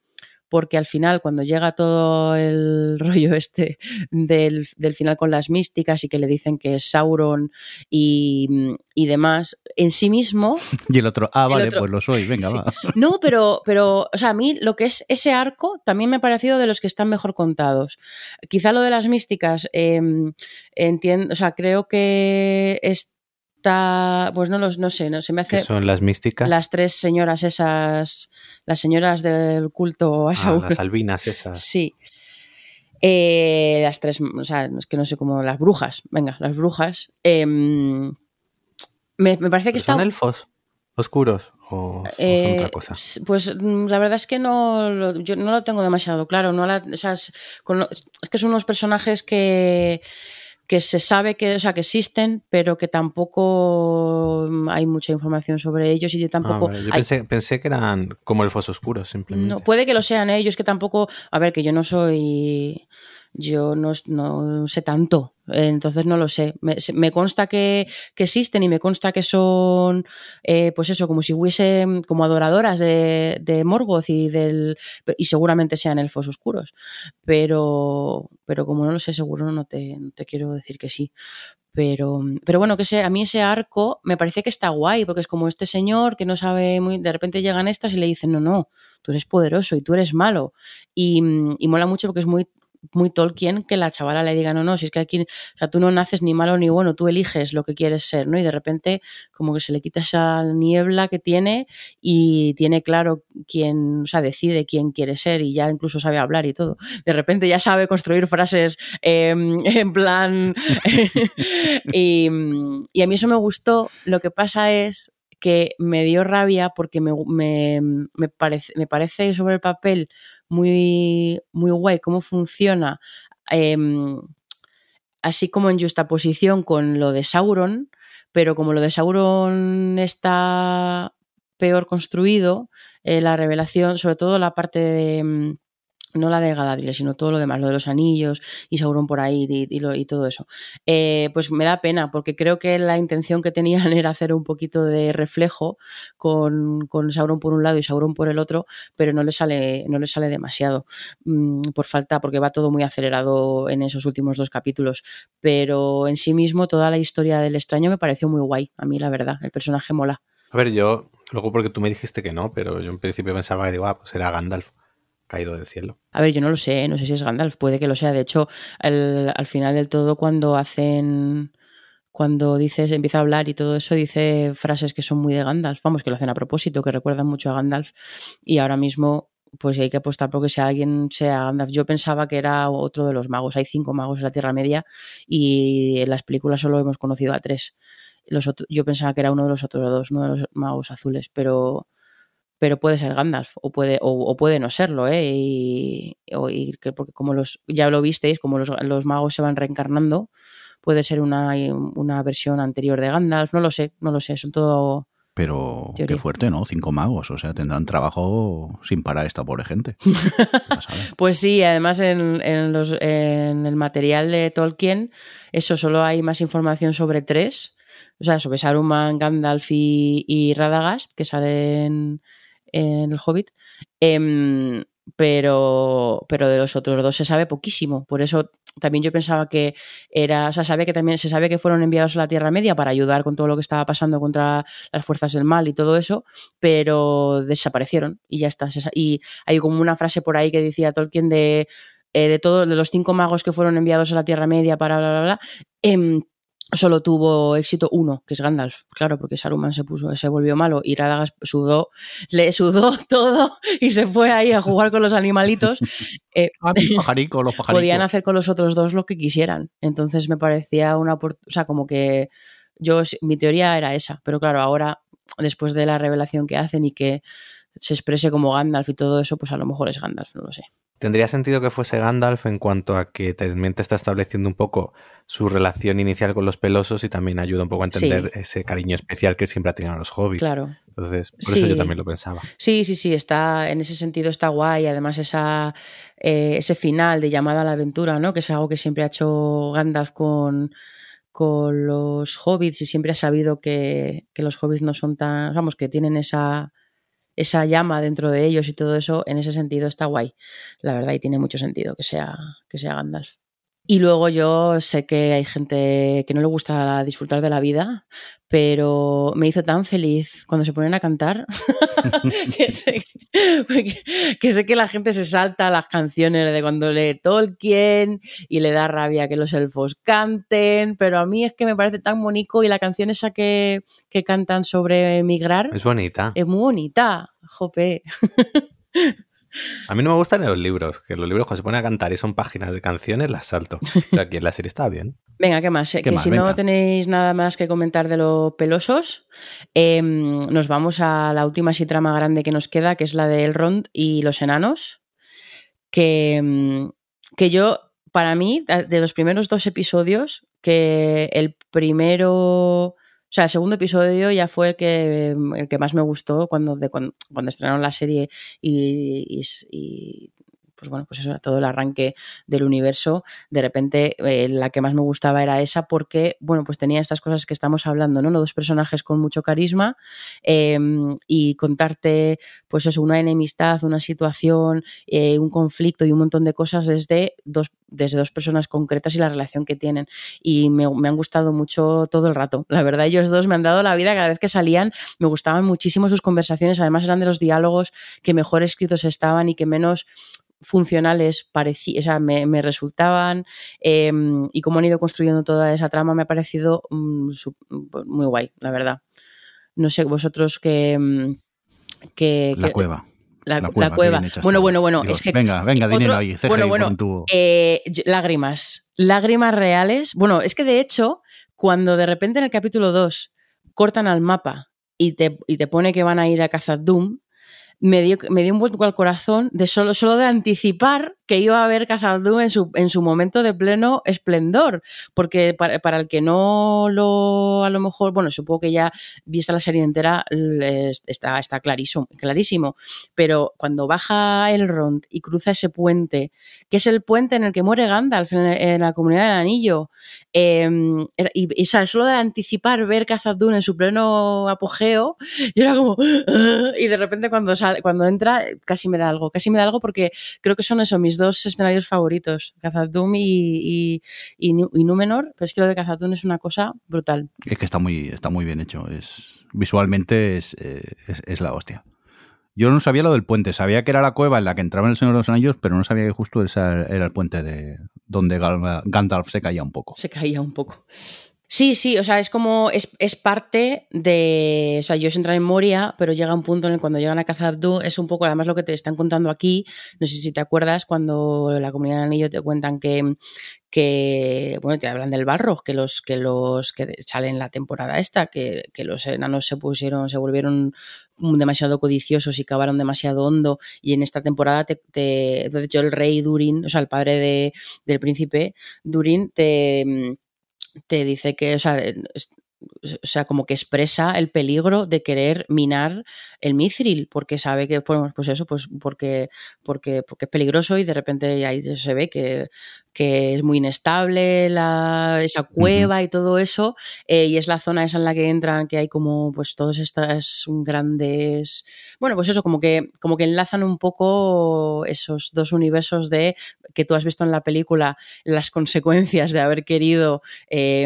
porque al final cuando llega todo el rollo este del, final con las místicas y que le dicen que es Sauron y, demás, en sí mismo... Y el otro, ah, vale, pues lo soy, venga, va. No, pero, pero, o sea, a mí lo que es ese arco también me ha parecido de los que están mejor contados. Quizá lo de las místicas, em, entiendo, o sea, creo que es pues no los no sé, no se me hace. ¿Qué son las místicas? Las tres señoras esas, las señoras del culto ah, las albinas esas. Sí. Eh, las tres, o sea, es que no sé cómo, las brujas, venga, las brujas. Em, me, parece que están. ¿Son elfos oscuros o, son eh, otra cosa? Pues mm, la verdad es que no yo no lo tengo demasiado claro. No o sea, es que son unos personajes que que se sabe que, o sea, que existen, pero que tampoco hay mucha información sobre ellos y yo tampoco... Ah, yo pensé, que eran como elfos oscuros, simplemente. No, puede que lo sean ellos, que tampoco... A ver, que yo no soy yo no, no, sé tanto, entonces no lo sé. Me, consta que, existen y me consta que son, eh, pues eso, como si hubiese, como adoradoras de, de, Morgoth y del, y seguramente sean elfos oscuros, pero, pero como no lo sé seguro no te, no te quiero decir que sí. Pero, pero bueno, que sé, a mí ese arco me parece que está guay, porque es como este señor que no sabe muy, de repente llegan estas y le dicen, no, no, tú eres poderoso y tú eres malo. Y, y mola mucho porque es muy muy Tolkien que la chavala le diga, no, no, si es que aquí, o sea, tú no naces ni malo ni bueno, tú eliges lo que quieres ser, ¿no? Y de repente como que se le quita esa niebla que tiene y tiene claro quién, o sea, decide quién quiere ser y ya incluso sabe hablar y todo. De repente ya sabe construir frases em, en plan... y, y a mí eso me gustó, lo que pasa es que me dio rabia porque me, me, me, parece, me parece sobre el papel muy, muy guay cómo funciona, em, así como en justaposición con lo de Sauron, pero como lo de Sauron está peor construido, eh, la revelación, sobre todo la parte de em, no la de Galadriel, sino todo lo demás, lo de los anillos y Sauron por ahí y, todo eso. Eh, pues me da pena, porque creo que la intención que tenían era hacer un poquito de reflejo con, con Sauron por un lado y Sauron por el otro, pero no le sale, no le sale demasiado mm, por falta, porque va todo muy acelerado en esos últimos dos capítulos. Pero en sí mismo, toda la historia del extraño me pareció muy guay, a mí la verdad, el personaje mola. A ver, yo, luego porque tú me dijiste que no, pero yo en principio pensaba que digo, ah, pues era Gandalf caído del cielo. A ver, yo no lo sé, no sé si es Gandalf, puede que lo sea. De hecho, al final del todo, cuando hacen. Cuando dices, empieza a hablar y todo eso, dice frases que son muy de Gandalf. Vamos, que lo hacen a propósito, que recuerdan mucho a Gandalf. Y ahora mismo, pues hay que apostar porque si alguien sea Gandalf. Yo pensaba que era otro de los magos. Hay cinco magos en la Tierra Media y en las películas solo hemos conocido a tres. Los yo pensaba que era uno de los otros dos, uno de los magos azules, pero pero puede ser Gandalf o puede, o, puede no serlo, ¿eh? Y, porque como los, ya lo visteis, como los, los, magos se van reencarnando, puede ser una, una, versión anterior de Gandalf, no lo sé, no lo sé, son todo... Pero qué fuerte, ¿no? Cinco magos, o sea, tendrán trabajo sin parar esta pobre gente. pues sí, además en, en, los, en el material de Tolkien, eso solo hay más información sobre tres, o sea, sobre Saruman, Gandalf y, y Radagast, que salen en el Hobbit. Em, pero, pero de los otros dos se sabe poquísimo. Por eso también yo pensaba que era, o sea, sabe que también se sabe que fueron enviados a la Tierra Media para ayudar con todo lo que estaba pasando contra las fuerzas del mal y todo eso, pero desaparecieron y ya está. Y hay como una frase por ahí que decía Tolkien de, eh, de todos de los cinco magos que fueron enviados a la Tierra Media para bla, bla, bla. Em, solo tuvo éxito uno, que es Gandalf, claro, porque Saruman se puso, se volvió malo y Radagast sudó, le sudó todo y se fue ahí a jugar con los animalitos. Eh, Ah, mis pajaricos, los pajaricos. podían hacer con los otros dos lo que quisieran. Entonces me parecía una o sea, como que yo mi teoría era esa, pero claro, ahora después de la revelación que hacen y que se exprese como Gandalf y todo eso, pues a lo mejor es Gandalf, no lo sé. ¿Tendría sentido que fuese Gandalf en cuanto a que también te está estableciendo un poco su relación inicial con los pelosos y también ayuda un poco a entender ese cariño especial que siempre ha tenido a los hobbits? Claro. Entonces, por eso yo también lo pensaba. Sí, sí, sí, está, en ese sentido está guay. Además, esa, eh, ese final de llamada a la aventura, ¿no? Que es algo que siempre ha hecho Gandalf con, con los hobbits y siempre ha sabido que, que los hobbits no son tan, vamos, que tienen esa, esa llama dentro de ellos y todo eso, en ese sentido está guay, la verdad, y tiene mucho sentido que sea, que sea Gandalf. Y luego yo sé que hay gente que no le gusta disfrutar de la vida, pero me hizo tan feliz cuando se ponen a cantar que, sé, que, que sé que la gente se salta las canciones de cuando lee Tolkien y le da rabia que los elfos canten, pero a mí es que me parece tan bonito y la canción esa que, que cantan sobre emigrar Es bonita. es muy bonita, jope. A mí no me gustan los libros, que los libros cuando se ponen a cantar y son páginas de canciones las salto. Pero aquí en la serie está bien. Venga, ¿qué más? Eh, ¿Qué que más? si Venga. no tenéis nada más que comentar de los pelosos, eh, nos vamos a la última sí trama grande que nos queda, que es la de Elrond y los enanos. Que, mm, que yo, para mí, de los primeros dos episodios, que el primero. O sea, el segundo episodio ya fue el que, el que más me gustó cuando, de, cuando, cuando estrenaron la serie y, y- y, pues bueno, pues eso era todo el arranque del universo. De repente, eh, la que más me gustaba era esa porque, bueno, pues tenía estas cosas que estamos hablando, ¿no? Dos personajes con mucho carisma eh, y contarte, pues eso, una enemistad, una situación, eh, un conflicto y un montón de cosas desde dos, desde dos personas concretas y la relación que tienen. Y me han gustado mucho todo el rato. La verdad, ellos dos me han dado la vida cada vez que salían. Me gustaban muchísimo sus conversaciones. Además, eran de los diálogos que mejor escritos estaban y que menos funcionales o sea, me, me resultaban eh, y cómo han ido construyendo toda esa trama me ha parecido mm, su- muy guay, la verdad. No sé, vosotros que... mm, que, La que- cueva. la, La la cueva, Bueno, bueno, bueno, Dios, es que venga, venga, otro- dinero ahí, bueno, bueno, eh, lágrimas, lágrimas reales. Bueno, es que de hecho, cuando de repente en el capítulo 2 cortan al mapa y te, y te pone que van a ir a cazar Doom, me dio, me dio un vuelco al corazón de solo, solo de anticipar que iba a Khazad Dûm en su, en su momento de pleno esplendor. Porque para, el que no lo, a lo mejor, bueno, supongo que ya vista la serie entera, está, está clarísimo, clarísimo. Pero cuando baja Elrond y cruza ese puente, que es el puente en el que muere Gandalf en, la comunidad del anillo, era- y, solo de anticipar ver Dûm en su pleno apogeo, y era como "Ah", y de repente cuando sale, cuando entra casi me da algo casi me da algo porque creo que son eso mis dos escenarios favoritos Khazad Dûm y, y, y, Nu- y Númenor pero es que lo de Khazad Dûm es una cosa brutal Es que está muy, está muy bien hecho. Es, visualmente es, eh, es, es la hostia. Yo no sabía lo del puente, sabía que era la cueva en la que entraba el Señor de los Anillos, pero no sabía que justo esa era el puente de donde Gandalf se caía un poco. se caía un poco Sí, sí, o sea, es como, es, es parte de, o sea, yo es entrar en Moria, pero llega un punto en el cuando llegan a Khazad Dûm es un poco, además lo que te están contando aquí, no sé si te acuerdas, cuando la comunidad del anillo te cuentan que, que bueno, te hablan del Balrog, que los que los que salen en la temporada esta, que, que los enanos se pusieron, se volvieron demasiado codiciosos y cavaron demasiado hondo y en esta temporada te, te de hecho el rey Durin, o sea, el padre de, del príncipe Durin te te dice que, o sea, es- o sea, como que expresa el peligro de querer minar el mithril, porque sabe que, pues eso, pues porque, porque, porque es peligroso y de repente ahí se ve que, que es muy inestable la, esa cueva y todo eso, eh, y es la zona esa en la que entran, que hay como pues todos estas grandes, bueno, pues eso, como que, como que enlazan un poco esos dos universos de que tú has visto en la película, las consecuencias de haber querido eh,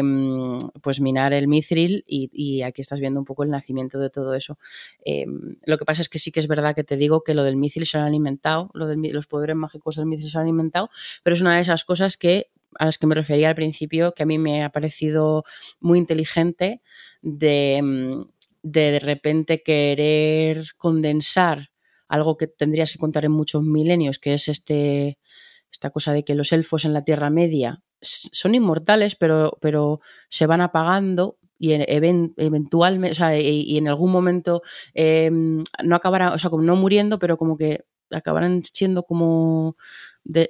pues minar el mithril y, y aquí estás viendo un poco el nacimiento de todo eso. Eh, lo que pasa es que sí que es verdad que te digo que lo del mithril se lo han inventado, lo de los poderes mágicos del mithril se lo han inventado, pero es una de esas cosas que a las que me refería al principio, que a mí me ha parecido muy inteligente de mm, de, de repente querer condensar algo que tendrías que contar en muchos milenios, que es este, esta cosa de que los elfos en la Tierra Media son inmortales, pero, pero se van apagando y eventualmente, o sea, y, en algún momento eh, no acabarán, o sea, como no muriendo, pero como que acabarán siendo como de,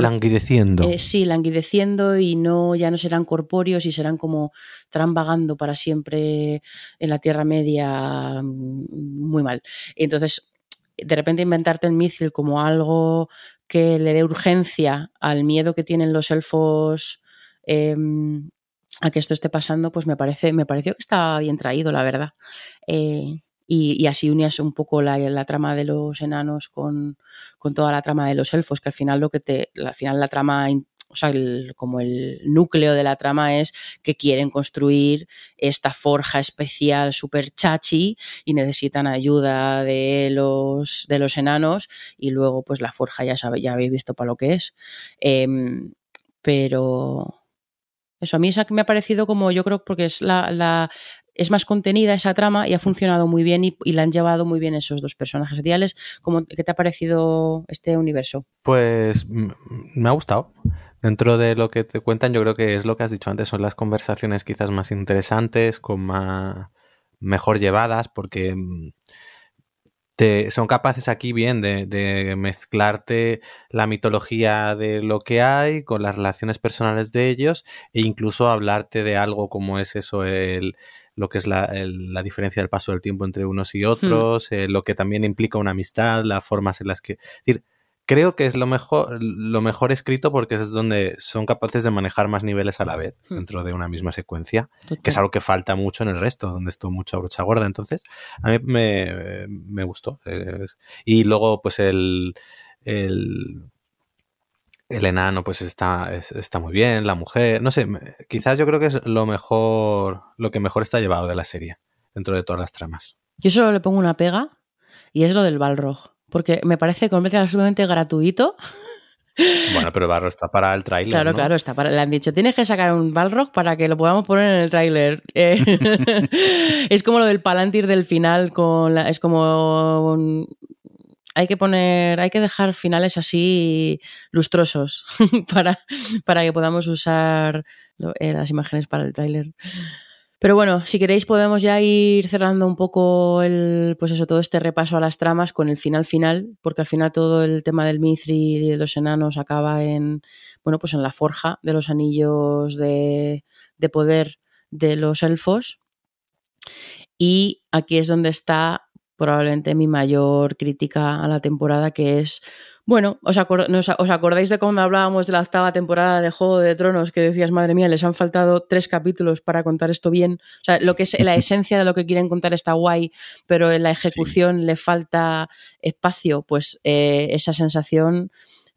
languideciendo. Eh, sí, languideciendo y no ya no serán corpóreos y serán como estarán vagando para siempre en la Tierra Media mm, muy mal. Entonces, de repente inventarte el Mithril como algo que le dé urgencia al miedo que tienen los elfos eh, a que esto esté pasando, pues me parece, me pareció que está bien traído, la verdad. Eh, y, así unías un poco la, la, trama de los enanos con, con, toda la trama de los elfos, que al final lo que te, al final la trama o sea, el, como el núcleo de la trama es que quieren construir esta forja especial super chachi y necesitan ayuda de los, de los enanos y luego pues la forja ya, sabe, ya habéis visto para lo que es. Eh, pero eso a mí esa me ha parecido como yo creo porque es la es más contenida esa trama y ha funcionado muy bien y, y, la han llevado muy bien esos dos personajes reales. ¿Cómo, ¿Qué te ha parecido este universo? Pues me ha gustado. Dentro de lo que te cuentan, yo creo que es lo que has dicho antes, son las conversaciones quizás más interesantes, con más mejor llevadas, porque te, son capaces aquí bien de, de, mezclarte la mitología de lo que hay con las relaciones personales de ellos e incluso hablarte de algo como es eso, el, lo que es la, el, la, diferencia del paso del tiempo entre unos y otros, hmm. eh, lo que también implica una amistad, las formas en las que... Es decir, creo que es lo mejor, lo mejor escrito porque es donde son capaces de manejar más niveles a la vez hmm. dentro de una misma secuencia, Total. que es algo que falta mucho en el resto, donde estuvo mucho a brocha gorda. Entonces, a mí me, me gustó. Y luego, pues el, el el enano pues está, está muy bien, la mujer, no sé, quizás yo creo que es lo mejor, lo que mejor está llevado de la serie, dentro de todas las tramas. Yo solo le pongo una pega y es lo del Balrog, porque me parece completamente absolutamente gratuito. Bueno, pero el Balrog está para el tráiler. Claro, ¿no? claro, está para, le han dicho, tienes que sacar un Balrog para que lo podamos poner en el tráiler. Eh, es como lo del Palantir del final, con la, es como un, hay que poner, hay que dejar finales así lustrosos para, para que podamos usar eh, las imágenes para el tráiler. Pero bueno, si queréis podemos ya ir cerrando un poco el, pues eso, todo este repaso a las tramas con el final final, porque al final todo el tema del Mithril y de los enanos acaba en, bueno, pues en la forja de los anillos de, de poder de los elfos. Y aquí es donde está probablemente mi mayor crítica a la temporada, que es, bueno, ¿os, acord ¿os, acordáis de cuando hablábamos de la octava temporada de Juego de Tronos que decías, madre mía, les han faltado tres capítulos para contar esto bien? O sea, lo que es la esencia de lo que quieren contar está guay, pero en la ejecución sí. le falta espacio, pues eh, esa sensación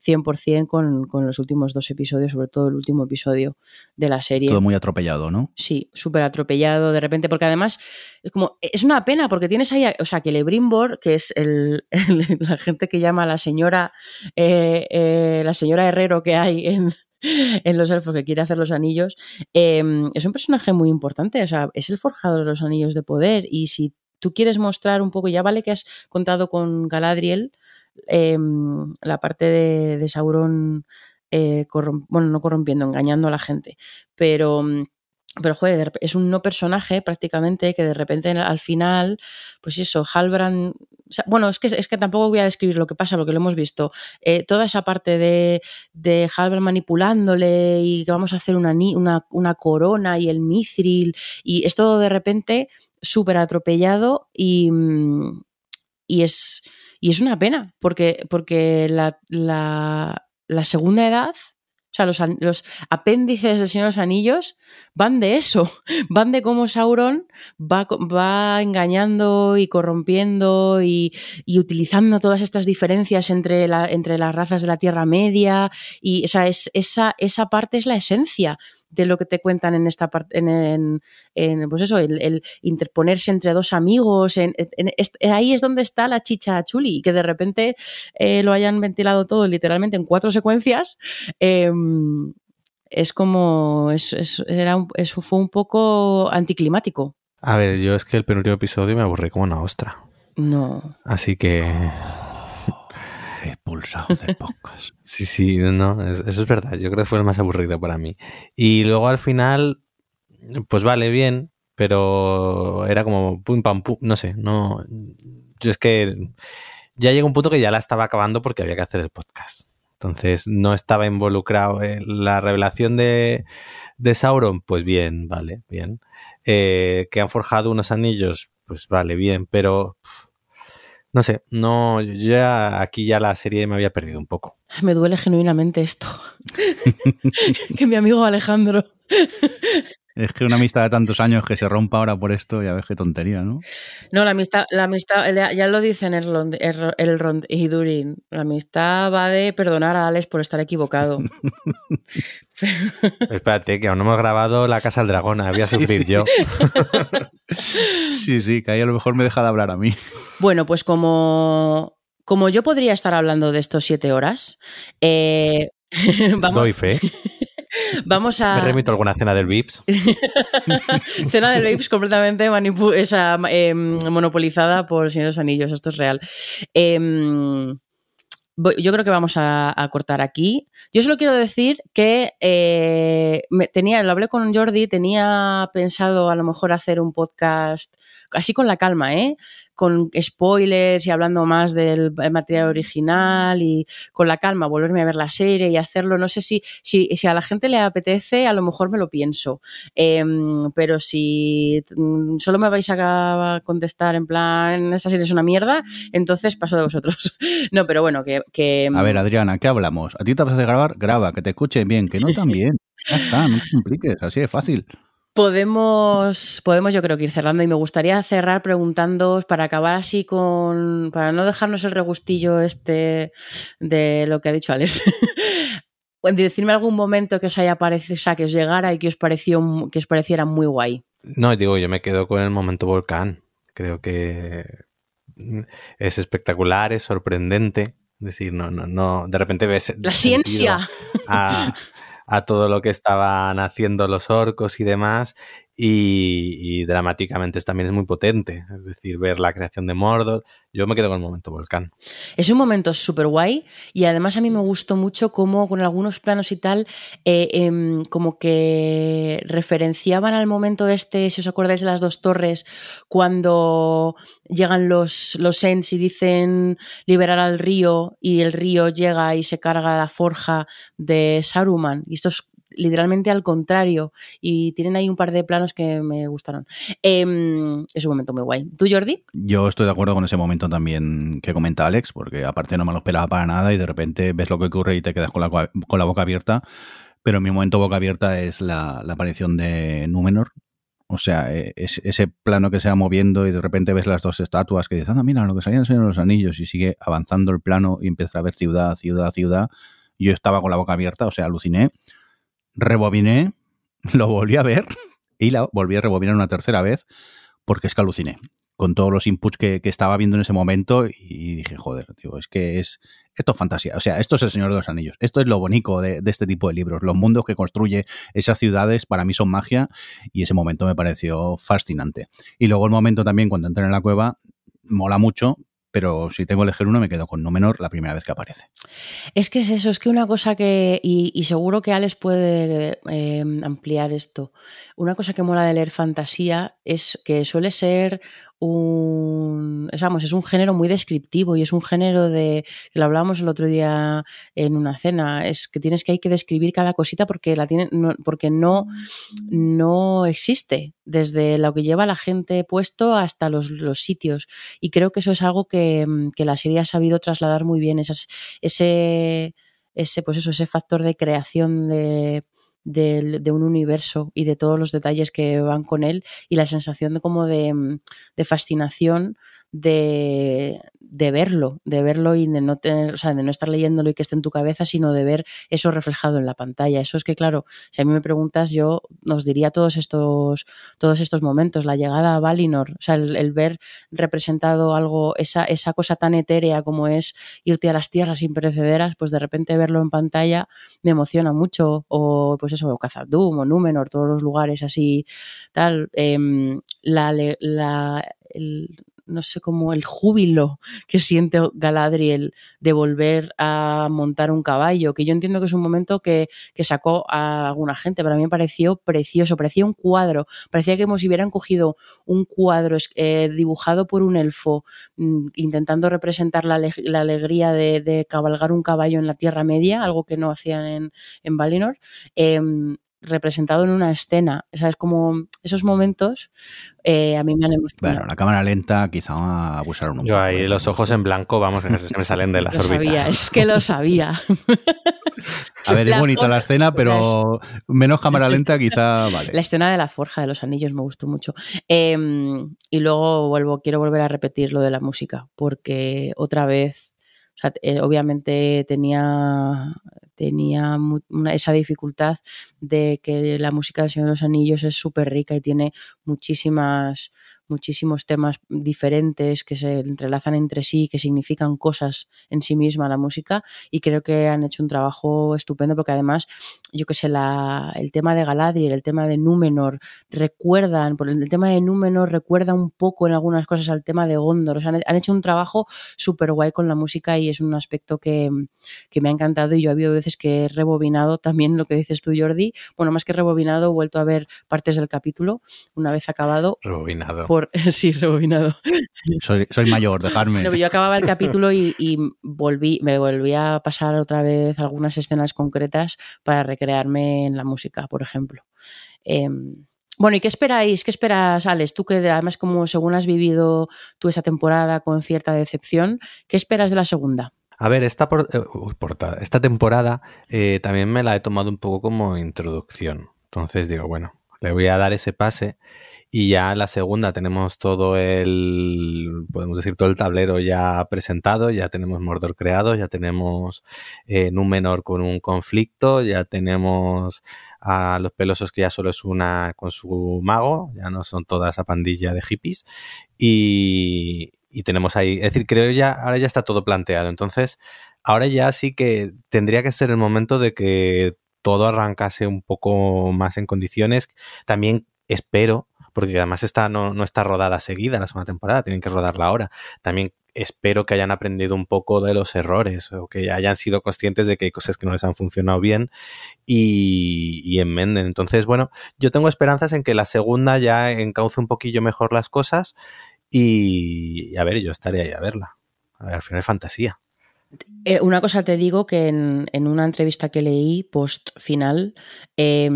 100% con, con, los últimos dos episodios, sobre todo el último episodio de la serie. Todo muy atropellado, ¿no? Sí, súper atropellado de repente, porque además es como, es una pena porque tienes ahí, o sea, que Lebrimbor, que es el, el, la gente que llama a la señora, eh, eh, la señora Herrero que hay en, en los elfos que quiere hacer los anillos, eh, es un personaje muy importante, o sea, es el forjador de los anillos de poder y si tú quieres mostrar un poco, ya vale que has contado con Galadriel, eh, la parte de, Sauron, eh, bueno, no corrompiendo, engañando a la gente, pero pero joder, es un no personaje prácticamente que de repente al final, pues eso, Halbrand, bueno, es que, es que tampoco voy a describir lo que pasa porque lo hemos visto, eh, toda esa parte de, Halbrand manipulándole y que vamos a hacer una, una, corona y el mithril y es todo de repente súper atropellado y, y es y es una pena, porque, porque la, la, segunda edad, o sea, los, los, apéndices del Señor de los Anillos van de eso, van de cómo Sauron va, va engañando y corrompiendo y, y, utilizando todas estas diferencias entre, la, entre las razas de la Tierra Media. Y o sea, es, esa, esa parte es la esencia de lo que te cuentan en esta parte, en, en, en, pues eso, el, el, interponerse entre dos amigos, en, ahí es donde está la chicha chuli, que de repente eh, lo hayan ventilado todo literalmente en cuatro secuencias. Eh, es como. Es, es- era un- es- fue un poco anticlimático. A ver, yo es que el penúltimo episodio me aburrí como una ostra. No. Así que Expulsado del podcast. sí, sí, no, es- eso es verdad. Yo creo que fue el más aburrido para mí. Y luego al final, pues vale, bien, pero era como pum pam pum, no sé, no. Yo es que ya llegó un punto que ya la estaba acabando porque había que hacer el podcast. Entonces no estaba involucrado en la revelación de, de Sauron, pues bien, vale, bien. Eh, que han forjado unos anillos, pues vale, bien, pero no sé, no, yo ya aquí ya la serie me había perdido un poco. Me duele genuinamente esto. que mi amigo Alejandro. Es que una amistad de tantos años que se rompa ahora por esto, ya ves qué tontería, ¿no? No, la amistad, la amistad, ya- ya lo dicen Elrond, Elro- Elrond y Durin. La amistad va de perdonar a Alex por estar equivocado. Espérate, que aún no hemos grabado La Casa del Dragón, voy a Sí, sufrir sí. yo. Sí, sí, que ahí a lo mejor me deja de hablar a mí. Bueno, pues como, como yo podría estar hablando de esto siete horas, eh, vamos, Doy fe. vamos Me a... remito a alguna cena del Vips. Cena de Babes completamente manipu- esa, eh, monopolizada por el Señor de los Anillos, esto es real. Em, yo creo que vamos a, cortar aquí. Yo solo quiero decir que eh, me- tenía, lo hablé con Jordi, tenía pensado a lo mejor hacer un podcast así con la calma, ¿eh? Con spoilers y hablando más del material original y con la calma volverme a ver la serie y hacerlo. No sé si, si, si a la gente le apetece, a lo mejor me lo pienso. Em, pero si mm, solo me vais a contestar en plan, esta serie es una mierda, entonces paso de vosotros. no, pero bueno, que... que A ver, Adriana, ¿qué hablamos? ¿A ti te apetece grabar? Graba, que te escuchen bien, que no tan bien. Ya está, no te compliques, así de fácil. Podemos, podemos yo creo que ir cerrando y me gustaría cerrar preguntándoos para acabar así con, para no dejarnos el regustillo este de lo que ha dicho Alex. De decirme algún momento que os haya parecido, o sea, que os llegara y que os pareció, que os pareciera muy guay. No, digo, yo me quedo con el momento volcán. Creo que es espectacular, es sorprendente. Es decir, no, no, no. De repente ves. La ciencia. A, a todo lo que estaban haciendo los orcos y demás. Y, dramáticamente también es muy potente. Es decir, ver la creación de Mordor. Yo me quedo con el momento volcán. Es un momento súper guay y además a mí me gustó mucho cómo con algunos planos y tal, eh, em, como que referenciaban al momento este, si os acordáis de las dos torres, cuando llegan los, los Ents y dicen liberar al río y el río llega y se carga la forja de Saruman. Y esto es literalmente al contrario y tienen ahí un par de planos que me gustaron. Em, es un momento muy guay. ¿Tú, Jordi? Yo estoy de acuerdo con ese momento también que comenta Alex, porque aparte no me lo esperaba para nada y de repente ves lo que ocurre y te quedas con la, con la boca abierta. Pero mi momento boca abierta es la, aparición de Númenor. O sea, eh, es, ese plano que se va moviendo y de repente ves las dos estatuas que dices, anda, mira, lo que salían en los anillos y sigue avanzando el plano y empieza a ver ciudad, ciudad, ciudad. Yo estaba con la boca abierta, o sea, aluciné, rebobiné, lo volví a ver y la volví a rebobinar una tercera vez porque es que aluciné con todos los inputs que, estaba viendo en ese momento y dije, joder, tío, es que es esto es fantasía. O sea, esto es el Señor de los Anillos. Esto es lo bonito de, de este tipo de libros. Los mundos que construye esas ciudades para mí son magia y ese momento me pareció fascinante. Y luego el momento también cuando entran en la cueva mola mucho, pero si tengo que elegir uno me quedo con Númenor la primera vez que aparece. Es que es eso, es que una cosa que, y, seguro que Alex puede eh, ampliar esto, una cosa que mola de leer fantasía es que suele ser un, es, un género muy descriptivo y es un género de, que lo hablábamos el otro día en una cena, es que tienes que hay que describir cada cosita porque la tiene, no, porque no, no existe desde lo que lleva la gente puesto hasta los, los sitios. Y creo que eso es algo que, que la serie ha sabido trasladar muy bien, esas, ese, ese, pues eso, ese factor de creación de, de, de, un universo y de todos los detalles que van con él y la sensación de como de, de fascinación de, de verlo, de verlo y de no tener, o sea, de no estar leyéndolo y que esté en tu cabeza, sino de ver eso reflejado en la pantalla. Eso es que, claro, si a mí me preguntas, yo nos diría todos estos, todos estos momentos, la llegada a Valinor, o sea, el, el ver representado algo, esa, esa cosa tan etérea como es irte a las tierras imperecederas, pues de repente verlo en pantalla me emociona mucho. O pues eso, o Khazad-dûm o Númenor, todos los lugares así, tal. Em, la, la, no sé cómo el júbilo que siente Galadriel de volver a montar un caballo, que yo entiendo que es un momento que, que sacó a alguna gente, pero a mí me pareció precioso, parecía un cuadro, parecía que como si hubieran cogido un cuadro eh, dibujado por un elfo mm, intentando representar la, la alegría de, de, cabalgar un caballo en la Tierra Media, algo que no hacían en, en Valinor. Eh, representado en una escena. O sea, es como esos momentos eh, a mí me han emocionado. Bueno, la cámara lenta quizá abusaron un Yo poco. ahí ¿eh? los ojos en blanco, vamos, que se me salen de las lo órbitas. Sabía, es que lo sabía. A ver, La es bonita la escena, pero menos cámara lenta quizá vale. La escena de la forja de los anillos me gustó mucho. Eh, y luego vuelvo, quiero volver a repetir lo de la música, porque otra vez, o sea, eh, obviamente tenía, tenía una- esa dificultad de que la música del Señor de los Anillos es súper rica y tiene muchísimas muchísimos temas diferentes que se entrelazan entre sí, que significan cosas en sí misma la música y creo que han hecho un trabajo estupendo porque además, yo que sé, la, el tema de Galadriel, el tema de Númenor, recuerdan, por el, tema de Númenor recuerda un poco en algunas cosas al tema de Gondor, o sea, han, hecho un trabajo súper guay con la música y es un aspecto que, que me ha encantado y yo ha habido veces que he rebobinado también lo que dices tú, Jordi, bueno, más que rebobinado, he vuelto a ver partes del capítulo una vez acabado. Por, sí, rebobinado. Soy, soy mayor, dejarme. No, yo acababa el capítulo y, y, volví, me volví a pasar otra vez algunas escenas concretas para recrearme en la música, por ejemplo. Eh, bueno, ¿y qué esperáis? ¿Qué esperas, Alex? Tú que además como según has vivido tú esa temporada con cierta decepción, ¿qué esperas de la segunda? A ver, esta, por, eh, portada, esta temporada eh, también me la he tomado un poco como introducción. Entonces digo, bueno, le voy a dar ese pase y ya la segunda tenemos todo el, podemos decir, todo el tablero ya presentado, ya tenemos Mordor creado, ya tenemos eh, Númenor con un conflicto, ya tenemos a los pelosos que ya solo es una con su mago, ya no son toda esa pandilla de hippies y, y tenemos ahí, es decir, creo ya, ahora ya está todo planteado, entonces ahora ya sí que tendría que ser el momento de que todo arrancase un poco más en condiciones. También espero, porque además esta no, no está rodada seguida la segunda temporada, tienen que rodarla ahora. También espero que hayan aprendido un poco de los errores o que hayan sido conscientes de que hay cosas que no les han funcionado bien y, y enmenden. Entonces, bueno, yo tengo esperanzas en que la segunda ya encauce un poquillo mejor las cosas y, y a ver, yo estaré ahí a verla. A ver, al final es fantasía. Eh, una cosa te digo que en, una entrevista que leí post final, eh,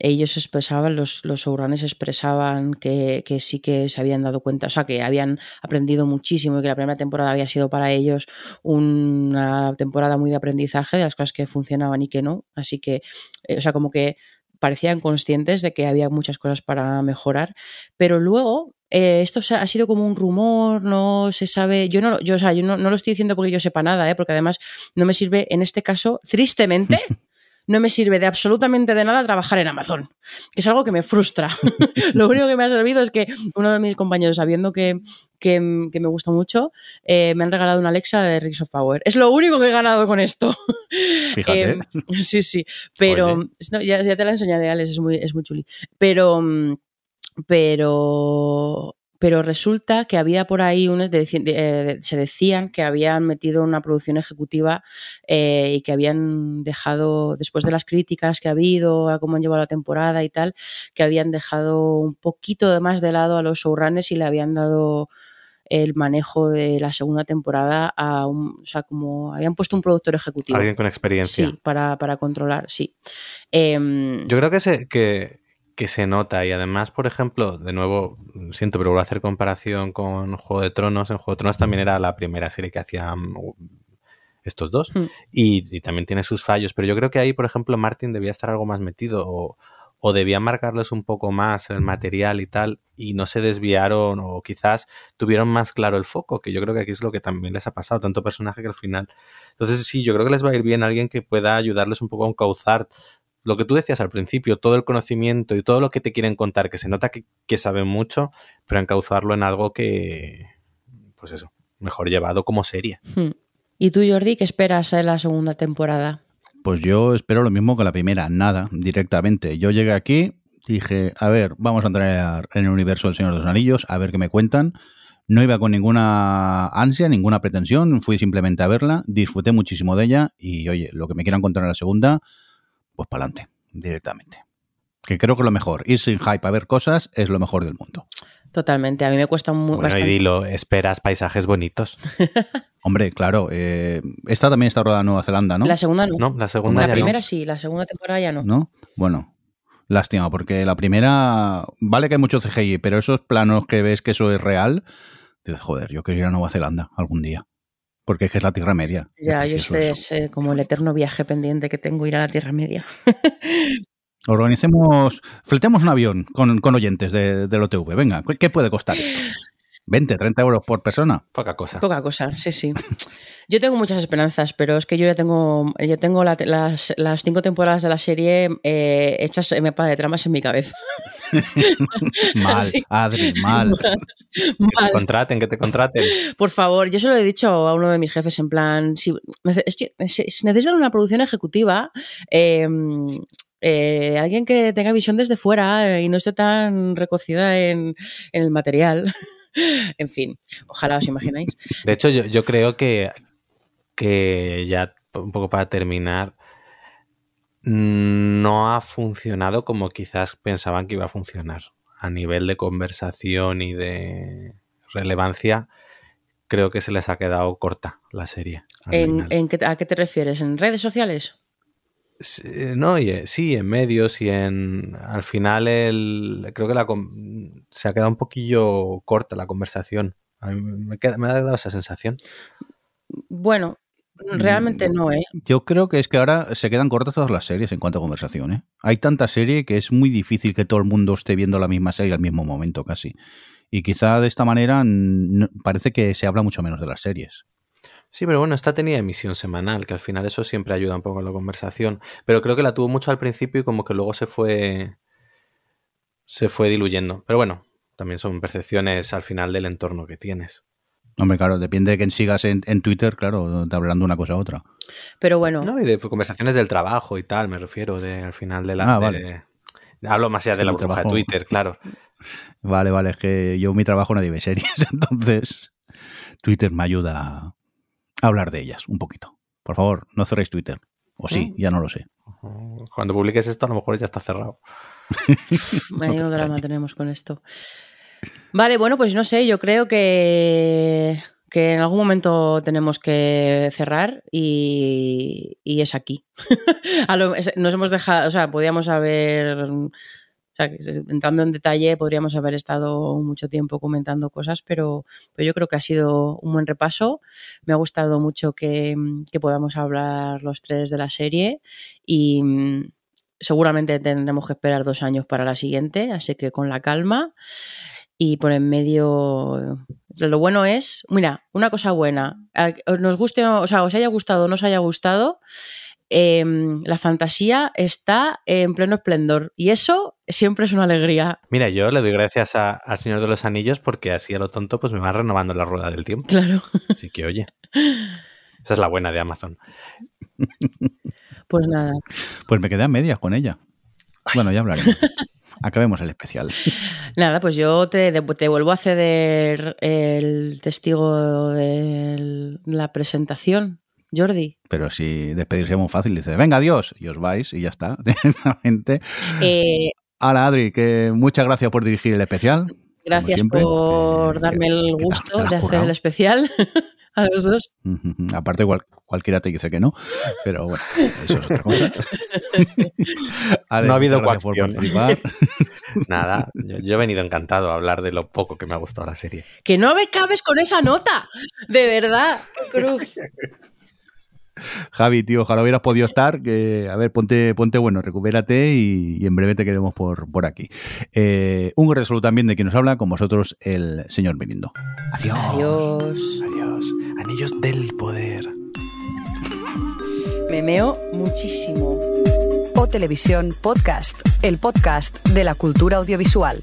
ellos expresaban, los, los expresaban que, que, sí que se habían dado cuenta, o sea, que habían aprendido muchísimo y que la primera temporada había sido para ellos una temporada muy de aprendizaje de las cosas que funcionaban y que no. Así que, eh, o sea, como que parecían conscientes de que había muchas cosas para mejorar, pero luego eh, esto ha sido como un rumor, no se sabe, yo no, yo, o sea, yo no, no lo estoy diciendo porque yo sepa nada, ¿eh? porque además no me sirve, en este caso, tristemente, no me sirve de absolutamente de nada trabajar en Amazon, que es algo que me frustra. lo único que me ha servido es que uno de mis compañeros, sabiendo que, que, que me gusta mucho, eh, me han regalado una Alexa de Rings of Power. Es lo único que he ganado con esto. Fíjate. eh, sí, sí, pero no, ya, ya, te la enseñaré, Alex, es muy, es muy chuli. Pero pero pero resulta que había por ahí unos de, de, se decían que habían metido una producción ejecutiva eh, y que habían dejado después de las críticas que ha habido a cómo han llevado la temporada y tal que habían dejado un poquito de más de lado a los showrunners y le habían dado el manejo de la segunda temporada a un, o sea, como habían puesto un productor ejecutivo. Alguien con experiencia. Sí, para, para controlar, sí. Eh, Yo creo que se, que, que se nota y además, por ejemplo, de nuevo, siento, pero voy a hacer comparación con Juego de Tronos. En Juego de Tronos también era la primera serie que hacían estos dos mm. y, y, también tiene sus fallos, pero yo creo que ahí, por ejemplo, Martin debía estar algo más metido o, o debían marcarles un poco más el material y tal, y no se desviaron o quizás tuvieron más claro el foco, que yo creo que aquí es lo que también les ha pasado, tanto personaje que al final. Entonces sí, yo creo que les va a ir bien alguien que pueda ayudarles un poco a encauzar lo que tú decías al principio, todo el conocimiento y todo lo que te quieren contar, que se nota que, que saben mucho, pero encauzarlo en algo que, pues eso, mejor llevado como serie. Hmm. ¿Y tú, Jordi, qué esperas en la segunda temporada? Pues yo espero lo mismo que la primera, nada, directamente. Yo llegué aquí, dije, a ver, vamos a entrar en el universo del Señor de los Anillos, a ver qué me cuentan. No iba con ninguna ansia, ninguna pretensión, fui simplemente a verla, disfruté muchísimo de ella y, oye, lo que me quieran contar en la segunda, pues para adelante, directamente. Que creo que lo mejor, ir sin hype a ver cosas es lo mejor del mundo. Totalmente, a mí me cuesta muy Bueno, y dilo, esperas paisajes bonitos. Hombre, claro, eh, esta también está rodada en Nueva Zelanda, ¿no? La segunda no. No, la segunda la ya primera no. sí, la segunda temporada ya no. ¿No? Bueno, lástima, porque la primera, vale que hay mucho CGI, pero esos planos que ves que eso es real, dices, joder, yo quiero ir a Nueva Zelanda algún día. Porque es que es la Tierra Media. Ya, yo este es eh, como el eterno viaje pendiente que tengo ir a la Tierra Media. Organicemos, fletemos un avión con, con oyentes de, del OTV. Venga, ¿qué- ¿qué puede costar esto? ¿20, 30 euros por persona? Poca cosa. Poca cosa, sí, sí. Yo tengo muchas esperanzas, pero es que yo ya tengo, yo tengo la- las, las cinco temporadas de la serie eh, hechas en mapa de tramas en mi cabeza. Mal, Sí. Adri, mal. Mal. Contraten, que te contraten. Por favor, yo se lo he dicho a uno de mis jefes en plan, si, es que si- si necesitan una producción ejecutiva, eh, eh, alguien que tenga visión desde fuera y no esté tan recocida en, en el material. en fin, ojalá os imagináis. De hecho, yo, yo creo que, que ya un poco para terminar, no ha funcionado como quizás pensaban que iba a funcionar. A nivel de conversación y de relevancia, creo que se les ha quedado corta la serie. al ¿En, final. en qué- ¿A qué te refieres? ¿En redes sociales? Sí, No, y, eh, sí, en medios y en. Al final, el, creo que la, con- se ha quedado un poquillo corta la conversación. A mí me, queda- me ha dado esa sensación. Bueno, realmente no, ¿eh? Yo creo que es que ahora se quedan cortas todas las series en cuanto a conversación. ¿eh? Hay tanta serie que es muy difícil que todo el mundo esté viendo la misma serie al mismo momento casi. Y quizá de esta manera parece que se habla mucho menos de las series. Sí, pero bueno, esta tenía emisión semanal, que al final eso siempre ayuda un poco a la conversación. Pero creo que la tuvo mucho al principio y como que luego se fue. se fue diluyendo. Pero bueno, también son percepciones al final del entorno que tienes. Hombre, claro, depende de quién sigas en, en Twitter, claro, te hablando una cosa a otra. Pero bueno, No, y de conversaciones del trabajo y tal, me refiero, de al final de la. Ah, de- vale. hablo más allá de la burbuja de. Twitter, claro. Vale, vale, es que yo mi trabajo nadie ve series, entonces Twitter me ayuda a hablar de ellas un poquito. Por favor, no cerréis Twitter. O sí, ya no lo sé. Cuando publiques esto, a lo mejor ya está cerrado. medio te drama tenemos con esto. Vale, bueno, pues no sé, yo creo que, que en algún momento tenemos que cerrar y, y es aquí. A lo- es- nos hemos dejado, o sea, podríamos haber, o sea, que entrando en detalle, podríamos haber estado mucho tiempo comentando cosas, pero, pero yo creo que ha sido un buen repaso. Me ha gustado mucho que, que podamos hablar los tres de la serie y mm, seguramente tendremos que esperar dos años para la siguiente, así que con la calma. Y por en medio, lo bueno es, mira, una cosa buena, nos guste, o sea, os haya gustado o no os haya gustado, em, la fantasía está en pleno esplendor y eso siempre es una alegría, Mira, yo le doy gracias a- al Señor de los Anillos porque así a lo tonto pues me va renovando la rueda del tiempo. claro. Así que oye, esa es la buena de Amazon. Pues nada, Pues me quedé a medias con ella. Bueno, ya hablaremos. Acabemos el especial. nada, pues yo te, te vuelvo a ceder el testigo de la presentación, Jordi. Pero si despedirse es muy fácil, dices, venga, adiós, y os vais y ya está, directamente. Eh, Hola, Adri, que muchas gracias por dirigir el especial. Gracias siempre, por que- darme el gusto de hacer el especial a los dos. Aparte, cual- cualquiera te dice que no, pero bueno, eso es otra cosa. Ale, No ha habido participar. Nada, yo, yo he venido encantado a hablar de lo poco que me ha gustado la serie. Que no me cabes con esa nota. De verdad, cruz. Javi, tío, ojalá hubieras podido estar. Que, a ver, ponte, ponte bueno, recupérate y, y en breve te queremos por, por aquí. Eh, un gran saludo también de quien nos habla, con vosotros, el señor Mirindo. Adiós. Adiós. Adiós. Anillos del poder. Me meo muchísimo. O Televisión Podcast, el podcast de la cultura audiovisual.